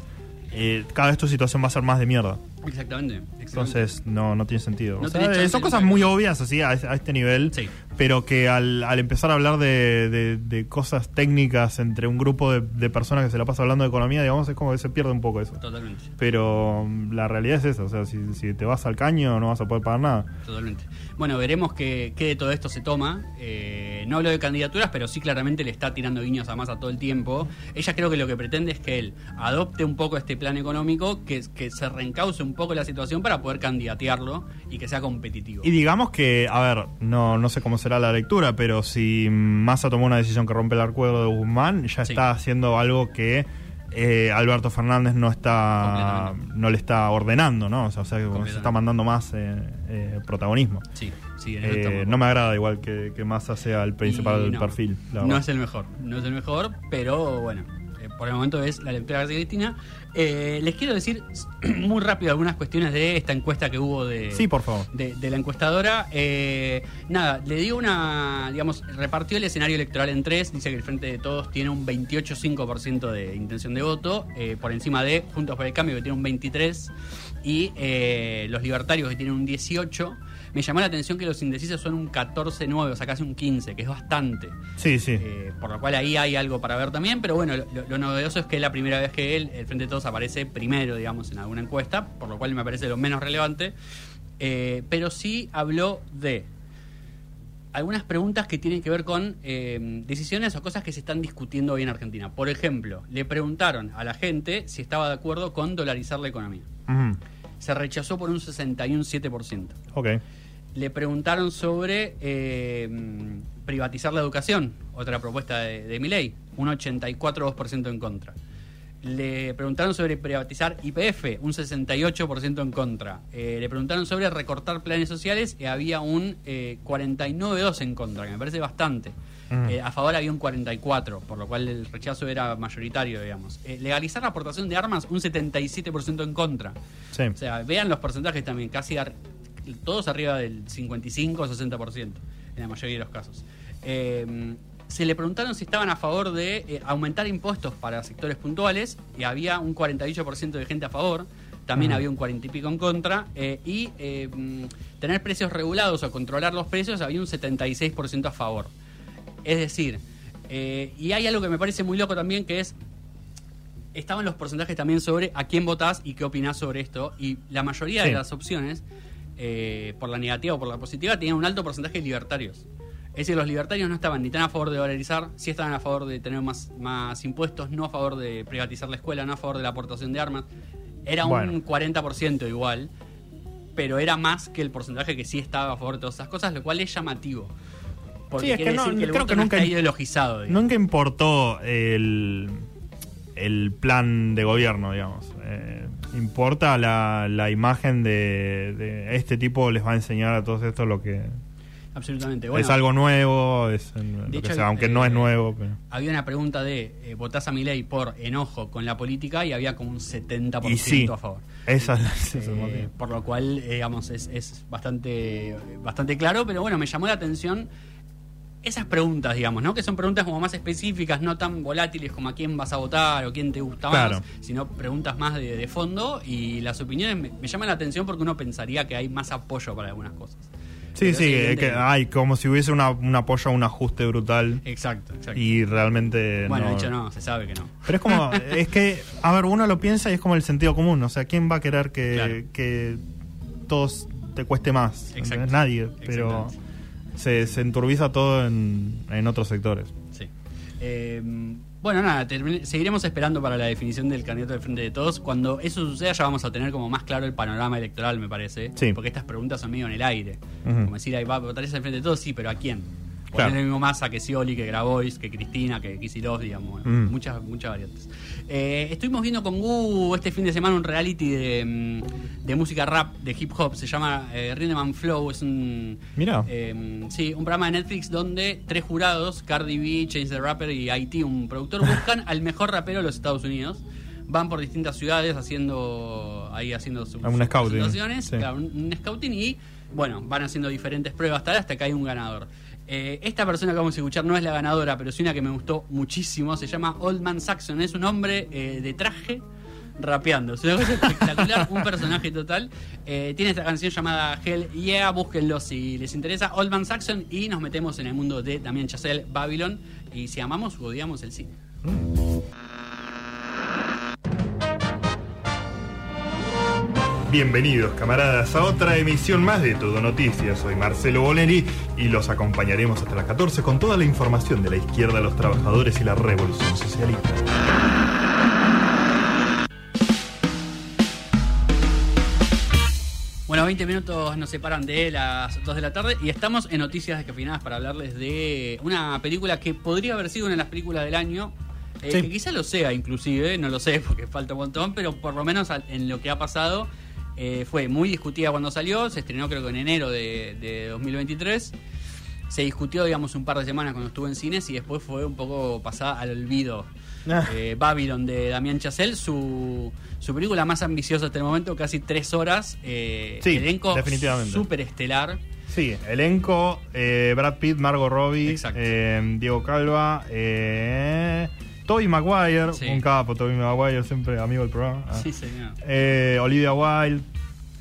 eh, cada vez tu situación va a ser más de mierda. Exactamente. Entonces no, no tiene sentido. No O sea, tenés chance son cosas muy obvias así a, a este nivel. Sí. pero que al, al empezar a hablar de, de- de cosas técnicas entre un grupo de, de personas que se la pasa hablando de economía, digamos, es como que se pierde un poco eso. Totalmente. Pero mm, la realidad es esa, o sea, si, si te vas al caño no vas a poder pagar nada. Totalmente. Bueno, veremos qué, qué de todo esto se toma. Eh, no hablo de candidaturas, pero sí claramente le está tirando guiños a Massa todo el tiempo. Ella creo que lo que pretende es que él adopte un poco este plan económico, que, que se reencauce un poco la situación para poder candidatearlo y que sea competitivo. Y digamos que, a ver, no, no sé cómo será la lectura, pero si Massa tomó una decisión que rompe el acuerdo de Guzmán, ya Sí. está haciendo algo que eh, Alberto Fernández no está no le está ordenando, ¿no? O sea, o sea, que se está mandando más eh, eh, protagonismo. Sí, sí, Eh, no me agrada igual que, que Massa sea el principal no, perfil. la No es el mejor, no es el mejor, pero bueno, por el momento es la lectura Cristina. Eh, les quiero decir muy rápido algunas cuestiones de esta encuesta que hubo de, Sí, por favor. de, de la encuestadora. Eh, nada, le dio una, digamos, repartió el escenario electoral en tres. Dice que el Frente de Todos tiene un 28,5% de intención de voto, eh, por encima de Juntos por el Cambio, que tiene un 23%, y eh, los libertarios, que tienen un 18%. Me llamó la atención que los indecisos son un 14,9%, o sea, casi un 15%, que es bastante. Sí, sí. Eh, por lo cual ahí hay algo para ver también, pero bueno, lo, lo novedoso es que es la primera vez que él, el Frente de Todos, aparece primero, digamos, en alguna encuesta, por lo cual me parece lo menos relevante. Eh, pero sí habló de algunas preguntas que tienen que ver con eh, decisiones o cosas que se están discutiendo hoy en Argentina. Por ejemplo, le preguntaron a la gente si estaba de acuerdo con dolarizar la economía. Se rechazó por un 61,7%. Ok. Le preguntaron sobre eh, privatizar la educación, otra propuesta de, de Milei, un 84,2% en contra. Le preguntaron sobre privatizar IPF, un 68% en contra. Eh, le preguntaron sobre recortar planes sociales y había un eh, 49,2% en contra, que me parece bastante. Mm. Eh, a favor había un 44%, por lo cual el rechazo era mayoritario, digamos. Eh, legalizar la aportación de armas, un 77% en contra. Sí. O sea, vean los porcentajes también, casi todos arriba del 55 o 60% en la mayoría de los casos. Eh, se le preguntaron si estaban a favor de eh, aumentar impuestos para sectores puntuales y había un 48% de gente a favor. También había un 40 y pico en contra. eh, y tener precios regulados o controlar los precios había un 76% a favor. Es decir, y hay algo que me parece muy loco también que es estaban los porcentajes también sobre a quién votás y qué opinás sobre esto. Y la mayoría Sí. de las opciones, eh, por la negativa o por la positiva, tenían un alto porcentaje de libertarios. Es decir, los libertarios no estaban ni tan a favor de dolarizar, sí estaban a favor de tener más, más impuestos, no a favor de privatizar la escuela, no a favor de la aportación de armas. Era Bueno. un 40% igual, pero era más que el porcentaje que sí estaba a favor de todas esas cosas, lo cual es llamativo. Porque Sí, es quiere que no- decir que el creo voto que no nunca- está ideologizado. digamos. Nunca importó el, el plan de gobierno, digamos. Eh, importa la, la imagen de, de este tipo les va a enseñar a todos esto lo que Absolutamente. Bueno, es algo nuevo, es lo que hecho, sea, aunque eh, no es nuevo. pero- había una pregunta de eh, votás a mi ley por enojo con la política y había como un 70% Y sí, a favor. esa es Eh, por lo cual, eh, digamos, es, es bastante, bastante claro, pero bueno, me llamó la atención esas preguntas, digamos, ¿no? Que son preguntas como más específicas, no tan volátiles como a quién vas a votar o quién te gusta Claro. más, sino preguntas más de, de fondo y las opiniones me, me llaman la atención porque uno pensaría que hay más apoyo para algunas cosas. Sí, Pero sí, es que que- hay como si hubiese una, un apoyo a un ajuste brutal Exacto, exacto. y realmente bueno, no. de hecho no, se sabe que no. Pero es como, es que, a ver, uno lo piensa y es como el sentido común. O sea, ¿quién va a querer que, Claro. que todos te cueste más? Exacto. Nadie. Pero. Se, se enturbiza todo en, en otros sectores. Sí. Eh, bueno, nada, seguiremos esperando para la definición del candidato del Frente de Todos. Cuando eso suceda ya vamos a tener como más claro el panorama electoral, me parece. Sí. Porque estas preguntas son medio en el aire. Como decir, ahí va, ¿votarías al Frente de Todos? Sí, pero ¿a quién? Claro. Poner el mismo masa que Scioli, que Grabois, que Cristina, que Kicillof, digamos. Mm. Muchas, muchas variantes. Eh, estuvimos viendo con Gu este fin de semana un reality de, mm, de música rap, de hip hop. Se llama eh, Rhythm Flow. Es un... Mira. Eh, sí, un programa de Netflix donde tres jurados, Cardi B, Chance the Rapper y Haití, un productor, buscan al mejor rapero de los Estados Unidos. Van por distintas ciudades haciendo ahí haciendo sus, Ah, un scouting, sí. claro, un, un scouting y bueno, van haciendo diferentes pruebas tal hasta que hay un ganador. Eh, esta persona que vamos a escuchar no es la ganadora, pero sí una que me gustó muchísimo. Se llama Old Man Saxon. Es un hombre eh, de traje rapeando. Es una cosa espectacular, un personaje total. Eh, tiene esta canción llamada Hell Yeah, búsquenlo si les interesa. Old Man Saxon y nos metemos en el mundo de Damien Chazelle, Babylon. Y si amamos o odiamos el cine. Bienvenidos camaradas a otra emisión más de Todo Noticias. Soy Marcelo Bonelli y los acompañaremos hasta las 14 con toda la información de la izquierda, los trabajadores y la revolución socialista. Bueno, 20 minutos nos separan de las 2 de la tarde y estamos en Noticias Descafinadas para hablarles de una película que podría haber sido una de las películas del año. eh, Sí. Que quizá lo sea inclusive, no lo sé porque falta un montón, pero por lo menos en lo que ha pasado eh, fue muy discutida cuando salió, se estrenó creo que en enero de, de 2023. Se discutió, digamos, un par de semanas cuando estuvo en cines y después fue un poco pasada al olvido. Ah. Eh, Babylon de Damián Chazelle, su, su película más ambiciosa hasta el momento, casi tres horas. Eh, Sí, elenco definitivamente. súper estelar. Sí, elenco, eh, Brad Pitt, Margot Robbie, Diego Calva, Toby Maguire, Sí. un capo, Toby Maguire, siempre amigo del programa. Ah. Sí, señor. Eh, Olivia Wilde,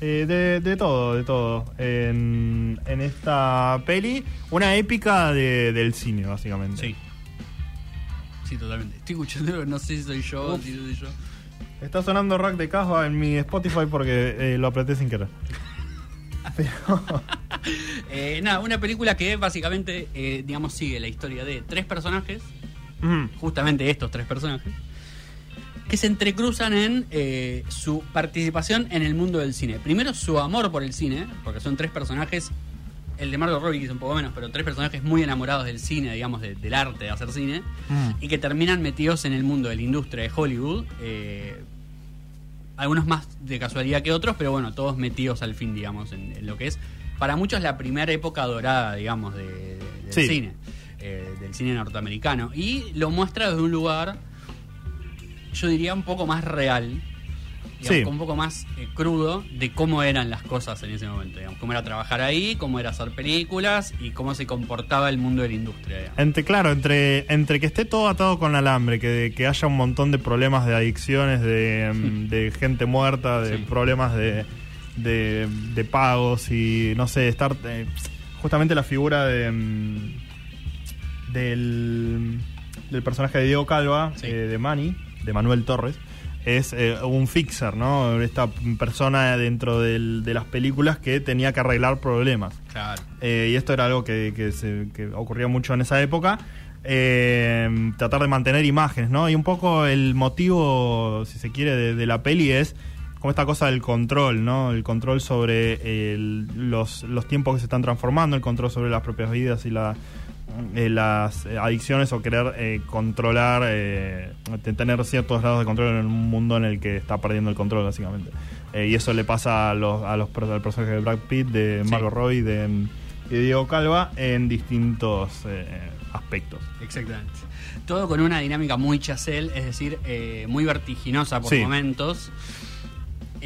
eh, de, de todo, de todo. En, en esta peli, una épica de- del cine, básicamente. Sí. Sí, totalmente. Estoy escuchando, no sé si soy yo, si soy yo. Está sonando Rack de Casbah en mi Spotify porque eh, lo apreté sin querer. Pero, Eh, nada, una película que básicamente, digamos, sigue la historia de tres personajes, justamente estos tres personajes, que se entrecruzan en eh, su participación en el mundo del cine. Primero su amor por el cine, porque son tres personajes, el de Margot Robbie quizá un poco menos, pero tres personajes muy enamorados del cine, digamos, de- del arte de hacer cine, mm. y que terminan metidos en el mundo de la industria de Hollywood. eh, algunos más de casualidad que otros, pero bueno, todos metidos al fin, digamos, en, en lo que es para muchos la primera época dorada, digamos, de, de- del Sí. cine, eh, del cine norteamericano. Y lo muestra desde un lugar, yo diría, un poco más real, digamos, Sí. un poco más eh, crudo de cómo eran las cosas en ese momento, digamos, cómo era trabajar ahí, cómo era hacer películas y cómo se comportaba el mundo de la industria. digamos. Entre, claro, entre, entre que esté todo atado con alambre, que, que haya un montón de problemas de adicciones, de, de gente muerta, de Sí. problemas de, de, de pagos y no sé, estar. eh, justamente la figura de. Del, del personaje de Diego Calva, Sí. eh, de Manny, de Manuel Torres. Es eh, un fixer, ¿no? Esta persona dentro del- de las películas que tenía que arreglar problemas. Claro. Eh, y esto era algo que, que se- que ocurría mucho en esa época. Eh, tratar de mantener imágenes, ¿no? Y un poco el motivo, si se quiere, de, de la peli es como esta cosa del control, ¿no? El control sobre el- los, los tiempos que se están transformando, el control sobre las propias vidas y la, eh, las adicciones o querer eh, controlar, eh, tener ciertos grados de control en un mundo en el que está perdiendo el control, básicamente. Eh, y eso le pasa a los, a los al personaje de Brad Pitt, de Sí. Margot Robbie de, Diego Calva en distintos eh, aspectos. Exactamente. Todo con una dinámica muy chasel, es decir, eh, muy vertiginosa por Sí. momentos.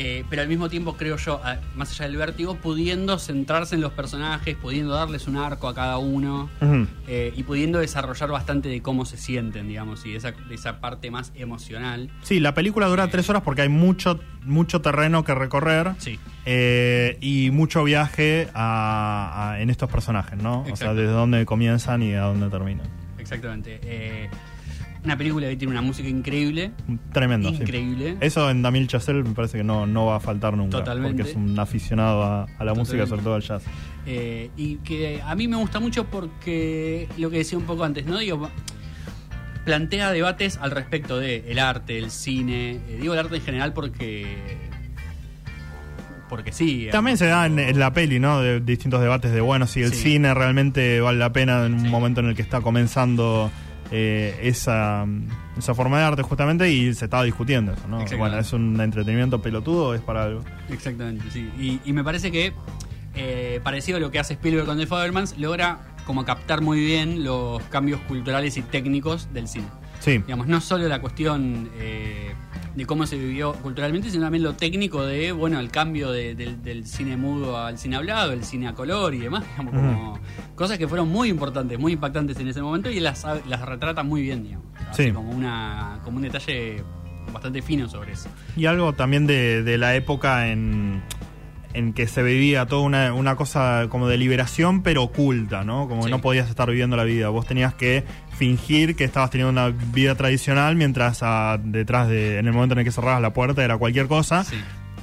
Eh, pero al mismo tiempo, creo yo, más allá del vértigo, pudiendo centrarse en los personajes, pudiendo darles un arco a cada uno eh, y pudiendo desarrollar bastante de cómo se sienten, digamos, y de esa, esa parte más emocional. Sí, la película dura tres horas porque hay mucho, mucho terreno que recorrer. Sí, eh, y mucho viaje a- a- en estos personajes, ¿no? O sea, desde dónde comienzan y a dónde terminan. exactamente. Una película que tiene una música increíble. Tremendo, sí. increíble. Eso en Damil Chazelle me parece que no, no va a faltar nunca. Totalmente. Porque es un aficionado a, a la música, sobre todo al jazz. Eh, y que a mí me gusta mucho porque lo que decía un poco antes, ¿no? Digo, plantea debates al respecto de el arte, el cine, eh, digo el arte en general porque porque sí. También se da en, en la peli, ¿no? De distintos debates de, bueno, si el Sí. cine realmente vale la pena en un Sí. momento en el que está comenzando eh, esa, esa forma de arte, justamente, y se estaba discutiendo eso, ¿no? Bueno, ¿es un entretenimiento pelotudo o es para algo? Exactamente, sí. Y, y me parece que, eh, parecido a lo que hace Spielberg con The Fabermans, logra como captar muy bien los cambios culturales y técnicos del cine. Sí. Digamos, no solo la cuestión eh, de cómo se vivió culturalmente, sino también lo técnico de, bueno, el cambio de- del, del cine mudo al cine hablado, el cine a color y demás, digamos, como cosas que fueron muy importantes, muy impactantes en ese momento y las, las retrata muy bien, digamos. Así Sí. como, una, como un detalle bastante fino sobre eso. Y algo también de, de la época en, en que se vivía toda una, una cosa como de liberación, pero oculta, ¿no? Como que no podías estar viviendo la vida. Vos tenías que fingir que estabas teniendo una vida tradicional, mientras ah, detrás de, en el momento en el que cerrabas la puerta era cualquier cosa. Sí.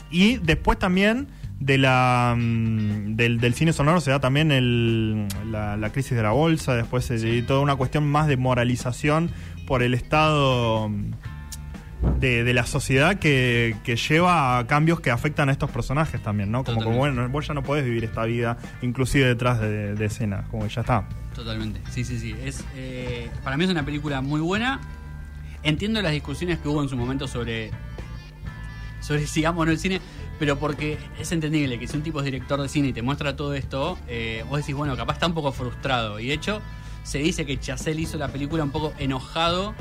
Y después también de la mm, del, del cine sonoro se da también el, la, la crisis de la bolsa, después se- y toda una cuestión más de moralización por el estado mm, de, de la sociedad que, que lleva a cambios que afectan a estos personajes también, ¿no? Como, como bueno, vos ya no podés vivir esta vida, inclusive detrás de, de escena, como que ya está. Totalmente, sí, sí, sí. Es, eh, para mí es una película muy buena. Entiendo las discusiones que hubo en su momento sobre, sobre si amo o no el cine, pero porque es entendible que si un tipo es director de cine y te muestra todo esto, eh, vos decís, bueno, capaz está un poco frustrado. Y de hecho, se dice que Chazelle hizo la película un poco enojado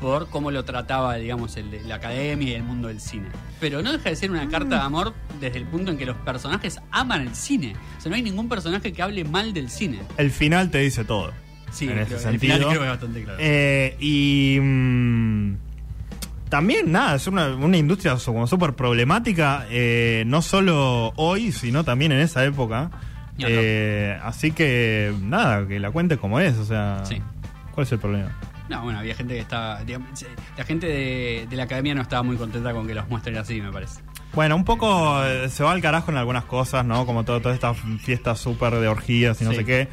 por cómo lo trataba, digamos, el de la academia y el mundo del cine. Pero no deja de ser una carta de amor desde el punto en que los personajes aman el cine. O sea, no hay ningún personaje que hable mal del cine. El final te dice todo. Sí, en ese el sentido. final creo que es bastante claro. Eh, y mm, también, nada, es una, una industria como súper problemática, eh, no solo hoy, sino también en esa época. Eh, así que, nada, que la cuente como es, o sea, Sí. ¿cuál es el problema? No, bueno, había gente que estaba. digamos, La gente de, de la academia no estaba muy contenta con que los muestren así, me parece. Bueno, un poco eh, se va al carajo en algunas cosas, ¿no? Como todo- todas estas fiestas súper de orgías y no Sí. sé qué.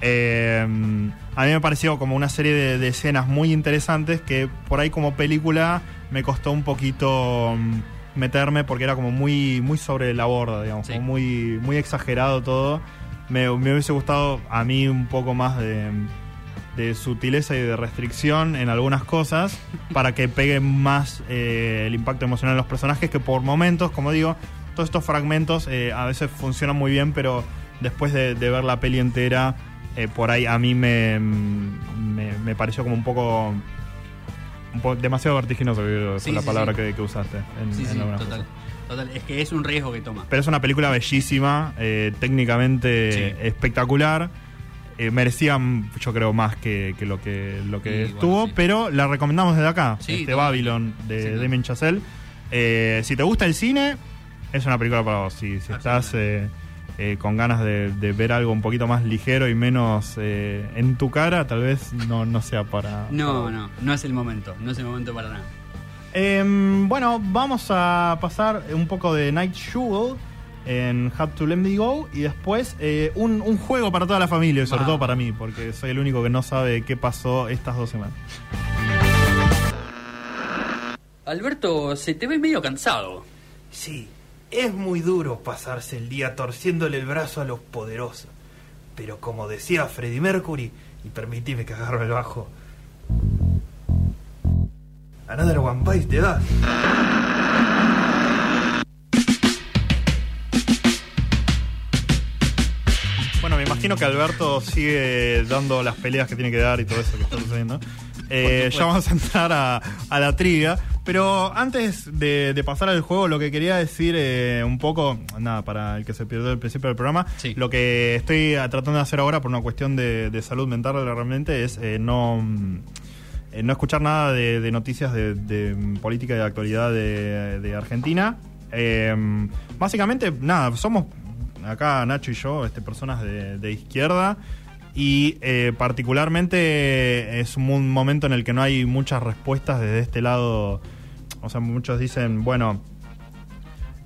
Eh, a mí me pareció como una serie de, de escenas muy interesantes que por ahí como película me costó un poquito mm, meterme porque era como muy, muy sobre la borda, digamos, Sí. como muy, muy exagerado todo. Me, me hubiese gustado a mí un poco más de, de sutileza y de restricción en algunas cosas para que pegue más eh, el impacto emocional en los personajes que por momentos, como digo, todos estos fragmentos eh, a veces funcionan muy bien, pero después de, de ver la peli entera, eh, por ahí a mí me, me, me pareció como un poco... Un poco demasiado vertiginoso, Sí, fue la sí, palabra sí. Que, que usaste en, Sí, en sí, total. cosas. Total. Es que es un riesgo que toma. Pero es una película bellísima, técnicamente espectacular. Eh, merecía, mm, yo creo, más que, que lo que lo que Y estuvo, bueno, sí. pero la recomendamos desde acá, Sí, este. Babylon de Sí. Damien Chazelle. Eh, si te gusta el cine, es una película para vos. Si, si estás eh, eh, con ganas de, de ver algo un poquito más ligero y menos en tu cara, tal vez no, no sea para... No, para- no, no es el momento. No es el momento para nada. Em, bueno, vamos a pasar un poco de Night Jewel en Have to Let Me Go y después eh, un, un juego para toda la familia y sobre todo para mí, porque soy el único que no sabe qué pasó estas dos semanas. Alberto, se te ve medio cansado. Sí, es muy duro pasarse el día torciéndole el brazo a los poderosos. Pero como decía Freddie Mercury, y permitime que agarro el bajo. Another one bites te das. Imagino que Alberto sigue dando las peleas que tiene que dar y todo eso que está sucediendo. Eh, ya vamos a entrar a, a la trivia. Pero antes de, de pasar al juego, lo que quería decir eh, un poco, nada, para el que se perdió el principio del programa, Sí. lo que estoy tratando de hacer ahora por una cuestión de, de salud mental realmente es eh, no, no escuchar nada de, de noticias de, política y de actualidad de, Argentina. Básicamente, nada, somos acá Nacho y yo, este, personas de, de izquierda. Y eh, particularmente es un mo- momento en el que no hay muchas respuestas desde este lado. O sea, muchos dicen, bueno,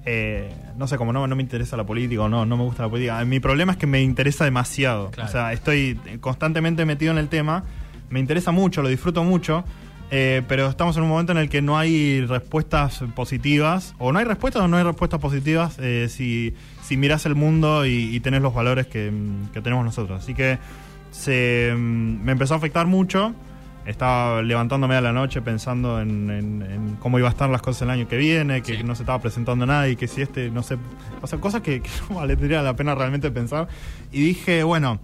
eh, no sé, como no, no me interesa la política o no, no me gusta la política. Mi problema es que me interesa demasiado. Claro. O sea, estoy constantemente metido en el tema, me interesa mucho, lo disfruto mucho, eh, pero estamos en un momento en el que no hay respuestas positivas, o no hay respuestas o no hay respuestas positivas eh, si, si miras el mundo y, y tenés los valores que, que tenemos nosotros. Así que se, mm, me empezó a afectar mucho. Estaba levantándome a la noche pensando en, en- en cómo iba a estar las cosas el año que viene, que Sí. no se estaba presentando nada y que si este, no sé, o sea, cosas que, que no valdría la pena realmente pensar. Y dije, bueno,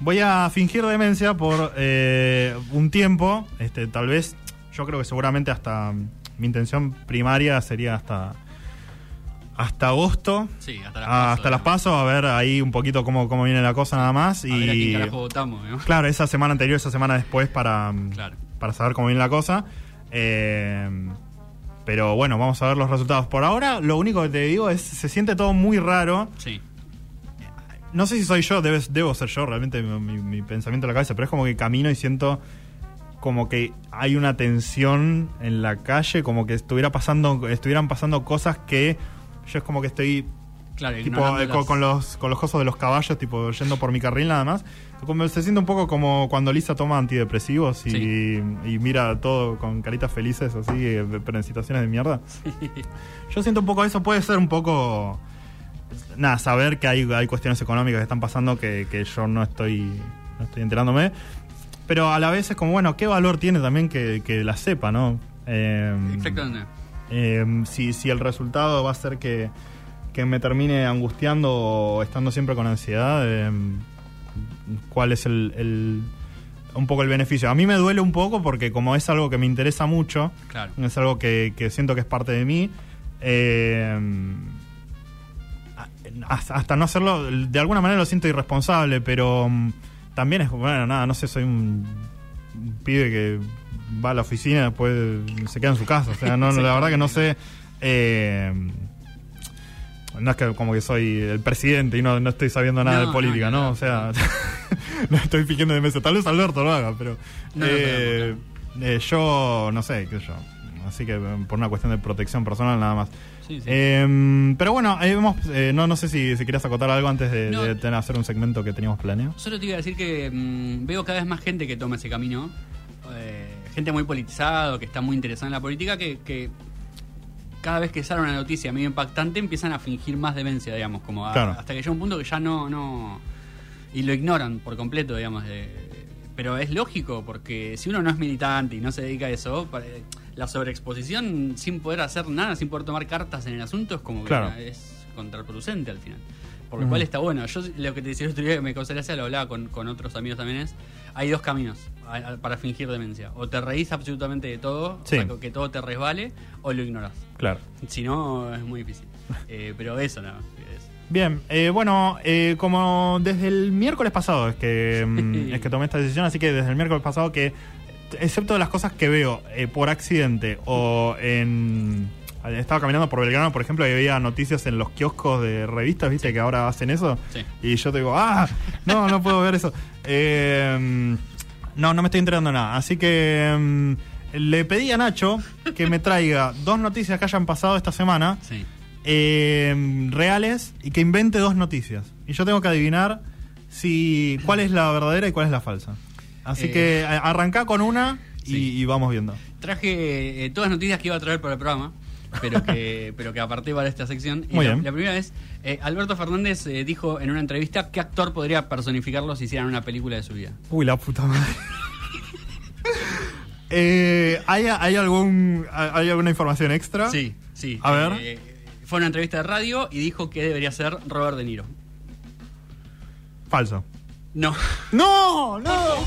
voy a fingir demencia por eh, un tiempo, este, tal vez, yo creo que seguramente hasta mi intención primaria sería hasta hasta agosto. Sí, hasta las Ah, paso, hasta las digamos. paso, a ver ahí un poquito cómo, cómo viene la cosa nada más. A y ver a quién carajo votamos, ¿no? Claro, esa semana anterior, esa semana después para, Claro. para saber cómo viene la cosa. Eh, Pero bueno, vamos a ver los resultados. Por ahora, lo único que te digo es, se siente todo muy raro. Sí. No sé si soy yo, debes- debo ser yo realmente mi, mi- mi pensamiento en la cabeza, pero es como que camino y siento como que hay una tensión en la calle, como que estuviera pasando, estuvieran pasando cosas que yo es como que estoy Claro, tipo eh, con, con los con los cosos de los caballos, tipo yendo por mi carril nada más. Como se siente un poco como cuando Lisa toma antidepresivos y, Sí. y mira todo con caritas felices así, eh, pero en situaciones de mierda. Yo siento un poco eso, puede ser un poco nada, saber que hay, hay cuestiones económicas que están pasando que, que yo no estoy no estoy enterándome. Pero a la vez es como, bueno, ¿qué valor tiene también que, que la sepa, no? Eh, Exactamente. eh, si, si el resultado va a ser que, que me termine angustiando o estando siempre con ansiedad, eh, ¿cuál es el, el- un poco el beneficio? A mí me duele un poco porque como es algo que me interesa mucho, Claro. es algo que, que siento que es parte de mí, eh, hasta, no hacerlo, de alguna manera lo siento irresponsable, pero mm, también es, bueno, nada, no sé, soy un, pibe que va a la oficina y después se queda en su casa, o sea, no, la verdad que no sé... eh, no es que como que soy el presidente y no, no estoy sabiendo nada No, de política, no, ¿no? no, O sea, no estoy fingiendo de mesa. Tal vez Alberto lo haga, pero eh, eh, yo no sé, qué sé yo. Así que por una cuestión de protección personal nada más. Sí, sí. Eh, pero bueno, ahí vemos, eh, no, no sé si, si querías acotar algo antes de, No. de tener, hacer un segmento que teníamos planeado. Solo te iba a decir que mm, veo cada vez más gente que toma ese camino. eh, gente muy politizada, que está muy interesada en la política, que, que cada vez que sale una noticia medio impactante empiezan a fingir más demencia, digamos, como a- Claro. hasta que llega un punto que ya no, no... Y lo ignoran por completo, digamos. de- pero es lógico, porque si uno no es militante y no se dedica a eso, la sobreexposición sin poder hacer nada, sin poder tomar cartas en el asunto, es como que es contraproducente al final. Por lo cual está bueno. Yo lo que te decía el otro día que me causó gracia, lo hablaba con, con otros amigos también, es hay dos caminos a- a- para fingir demencia. O te reís absolutamente de todo, Sí. o sea, que todo te resbale, o lo ignoras. Claro. Si no, es muy difícil. Eh, pero eso nada más. Bien, eh, bueno, eh, como desde el miércoles pasado es que, mm, es que tomé esta decisión, así que desde el miércoles pasado que, excepto las cosas que veo eh, por accidente o en... Estaba caminando por Belgrano, por ejemplo, y veía noticias en los kioscos de revistas, viste, que ahora hacen eso. Sí. Y yo te digo, ah, no, no puedo ver eso. Eh, no, no me estoy enterando nada. Así que mm, le pedí a Nacho que me traiga dos noticias que hayan pasado esta semana Sí. eh, reales y que invente dos noticias. Y yo tengo que adivinar si cuál es la verdadera y cuál es la falsa. Así Eh. que a- arrancá con una y, Sí. y vamos viendo. Traje eh, todas las noticias que iba a traer para el programa, pero que, pero que aparté para esta sección. Muy la, bien. la primera es, eh, Alberto Fernández eh, dijo en una entrevista qué actor podría personificarlo si hicieran una película de su vida. Uy, la puta madre. Eh, ¿hay, hay, algún, ¿Hay alguna información extra? Sí, sí. A ver. Eh, fue una entrevista de radio y dijo que debería ser Robert De Niro. Falso. No. ¡No! ¡No!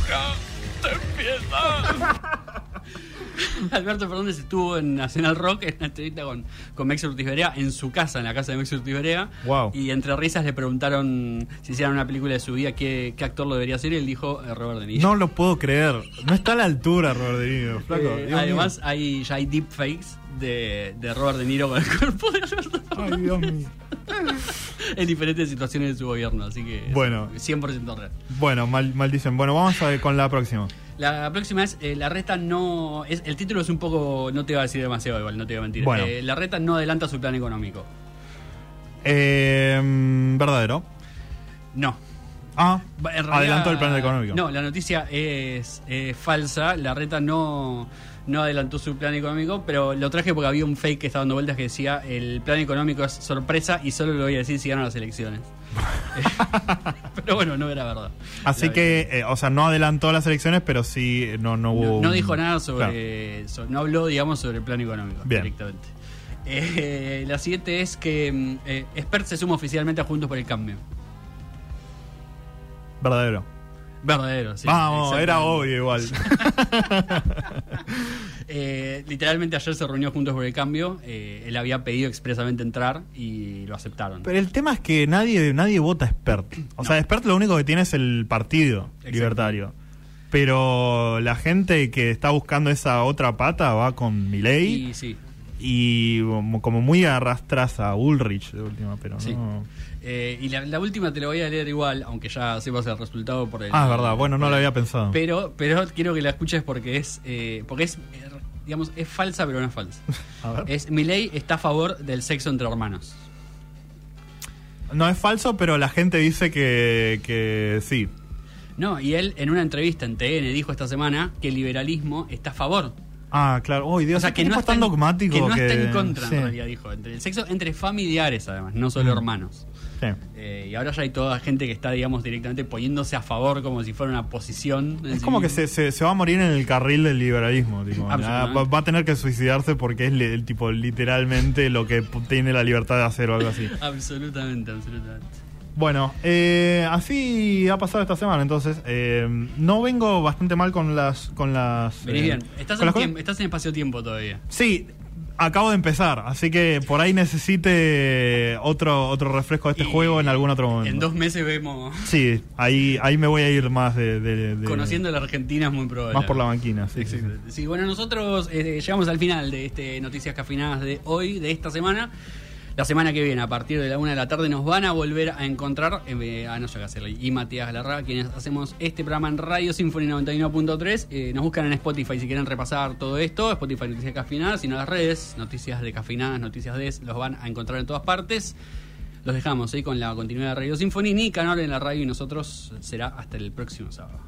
Alberto Fernández estuvo en Nacional Rock en una entrevista con, con Mex Ortiz Berea, en su casa, en la casa de Mex Ortiz Berea. Wow. Y entre risas le preguntaron si hicieran una película de su vida, qué, qué actor lo debería ser, y él dijo eh, Robert De Niro. No lo puedo creer. No está a la altura, Robert De Niro, flaco. Eh, además, hay, ya hay deepfakes de, de Robert De Niro con el cuerpo de Alberto. Fernández Ay, Dios mío. En diferentes situaciones de su gobierno, así que Bueno. 100% real. Bueno, mal, maldicen. Bueno, vamos a ver con la próxima. La próxima es eh, La Reta no. Es, el título es un poco. No te va a decir demasiado igual, no te voy a mentir. Bueno. Eh, la Reta no adelanta su plan económico. Eh, verdadero. No. Ah, realidad- adelantó el plan económico. No, la noticia es falsa. La Reta no, no adelantó su plan económico, pero lo traje porque había un fake que estaba dando vueltas que decía: el plan económico es sorpresa y solo lo voy a decir si ganan las elecciones. Pero bueno, no era verdad. Así que, eh, o sea, no adelantó las elecciones, pero sí eh, no, no hubo. No, dijo nada Claro. sobre, so- No habló, digamos, sobre el plan económico Bien. directamente. Eh, la siguiente es que mm, eh, Expert se suma oficialmente a Juntos por el Cambio. Verdadero. Verdadero, sí. Vamos, era obvio igual. Eh, literalmente ayer se reunió Juntos por el Cambio. eh, él había pedido expresamente entrar y lo aceptaron. pero el tema es que nadie, nadie vota expert. O sea, expert lo único que tiene es el partido Exacto. libertario. Pero la gente que está buscando esa otra pata va con Milei. y sí. y como como muy arrastras a Ulrich de última, pero Sí. no. Eh, y la, la última te la voy a leer igual, aunque ya sepas el resultado por el. Ah, es verdad, bueno, no lo había pensado. Pero, pero quiero que la escuches porque es, eh, porque es, eh, digamos, es falsa pero no es falsa. A ver. Es Milei está a favor del sexo entre hermanos. No es falso, pero la gente dice que, que sí. No, y él en una entrevista en TN dijo esta semana que el liberalismo está a favor. Ah, claro. Uy, Dios, o sea, que no, es tan dogmático que no que- está en contra, sí, en realidad, dijo. Entre el sexo entre familiares, además, no solo Mm. hermanos. Sí. Eh, y ahora ya hay toda gente que está, digamos, directamente poniéndose a favor como si fuera una posición. Es sí como que se, se, se va a morir en el carril del liberalismo. tipo, va, va a tener que suicidarse porque es el tipo literalmente lo que tiene la libertad de hacer o algo así. Absolutamente, absolutamente. Bueno, eh, así ha pasado esta semana, entonces eh, no vengo bastante mal con las con las. Venís eh, bien. Estás en, tiempo- estás en espacio-tiempo todavía. Sí, acabo de empezar, así que por ahí necesite otro otro refresco de este Y juego en algún otro momento. En dos meses vemos. Sí, ahí ahí me voy a ir más de, de- de- Conociendo la Argentina es muy probable. más por la banquina. Sí, sí, sí. Sí, bueno, nosotros eh, llegamos al final de este Noticias Cafinadas de hoy, de esta semana. La semana que viene, a partir de la una de la tarde, nos van a volver a encontrar eh, a Noya y Matías Galarraga, quienes hacemos este programa en Radio Symphony 91.3. Eh, nos buscan en Spotify si quieren repasar todo esto. Spotify Noticias Cafinadas, sino las redes, Noticias de Cafinadas, Noticias de los van a encontrar en todas partes. Los dejamos ahí con la continuidad de Radio Symphony, ni canal en la radio y nosotros será hasta el próximo sábado.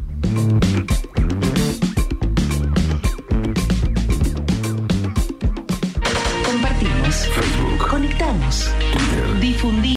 Compartimos. Conectamos. Difundimos.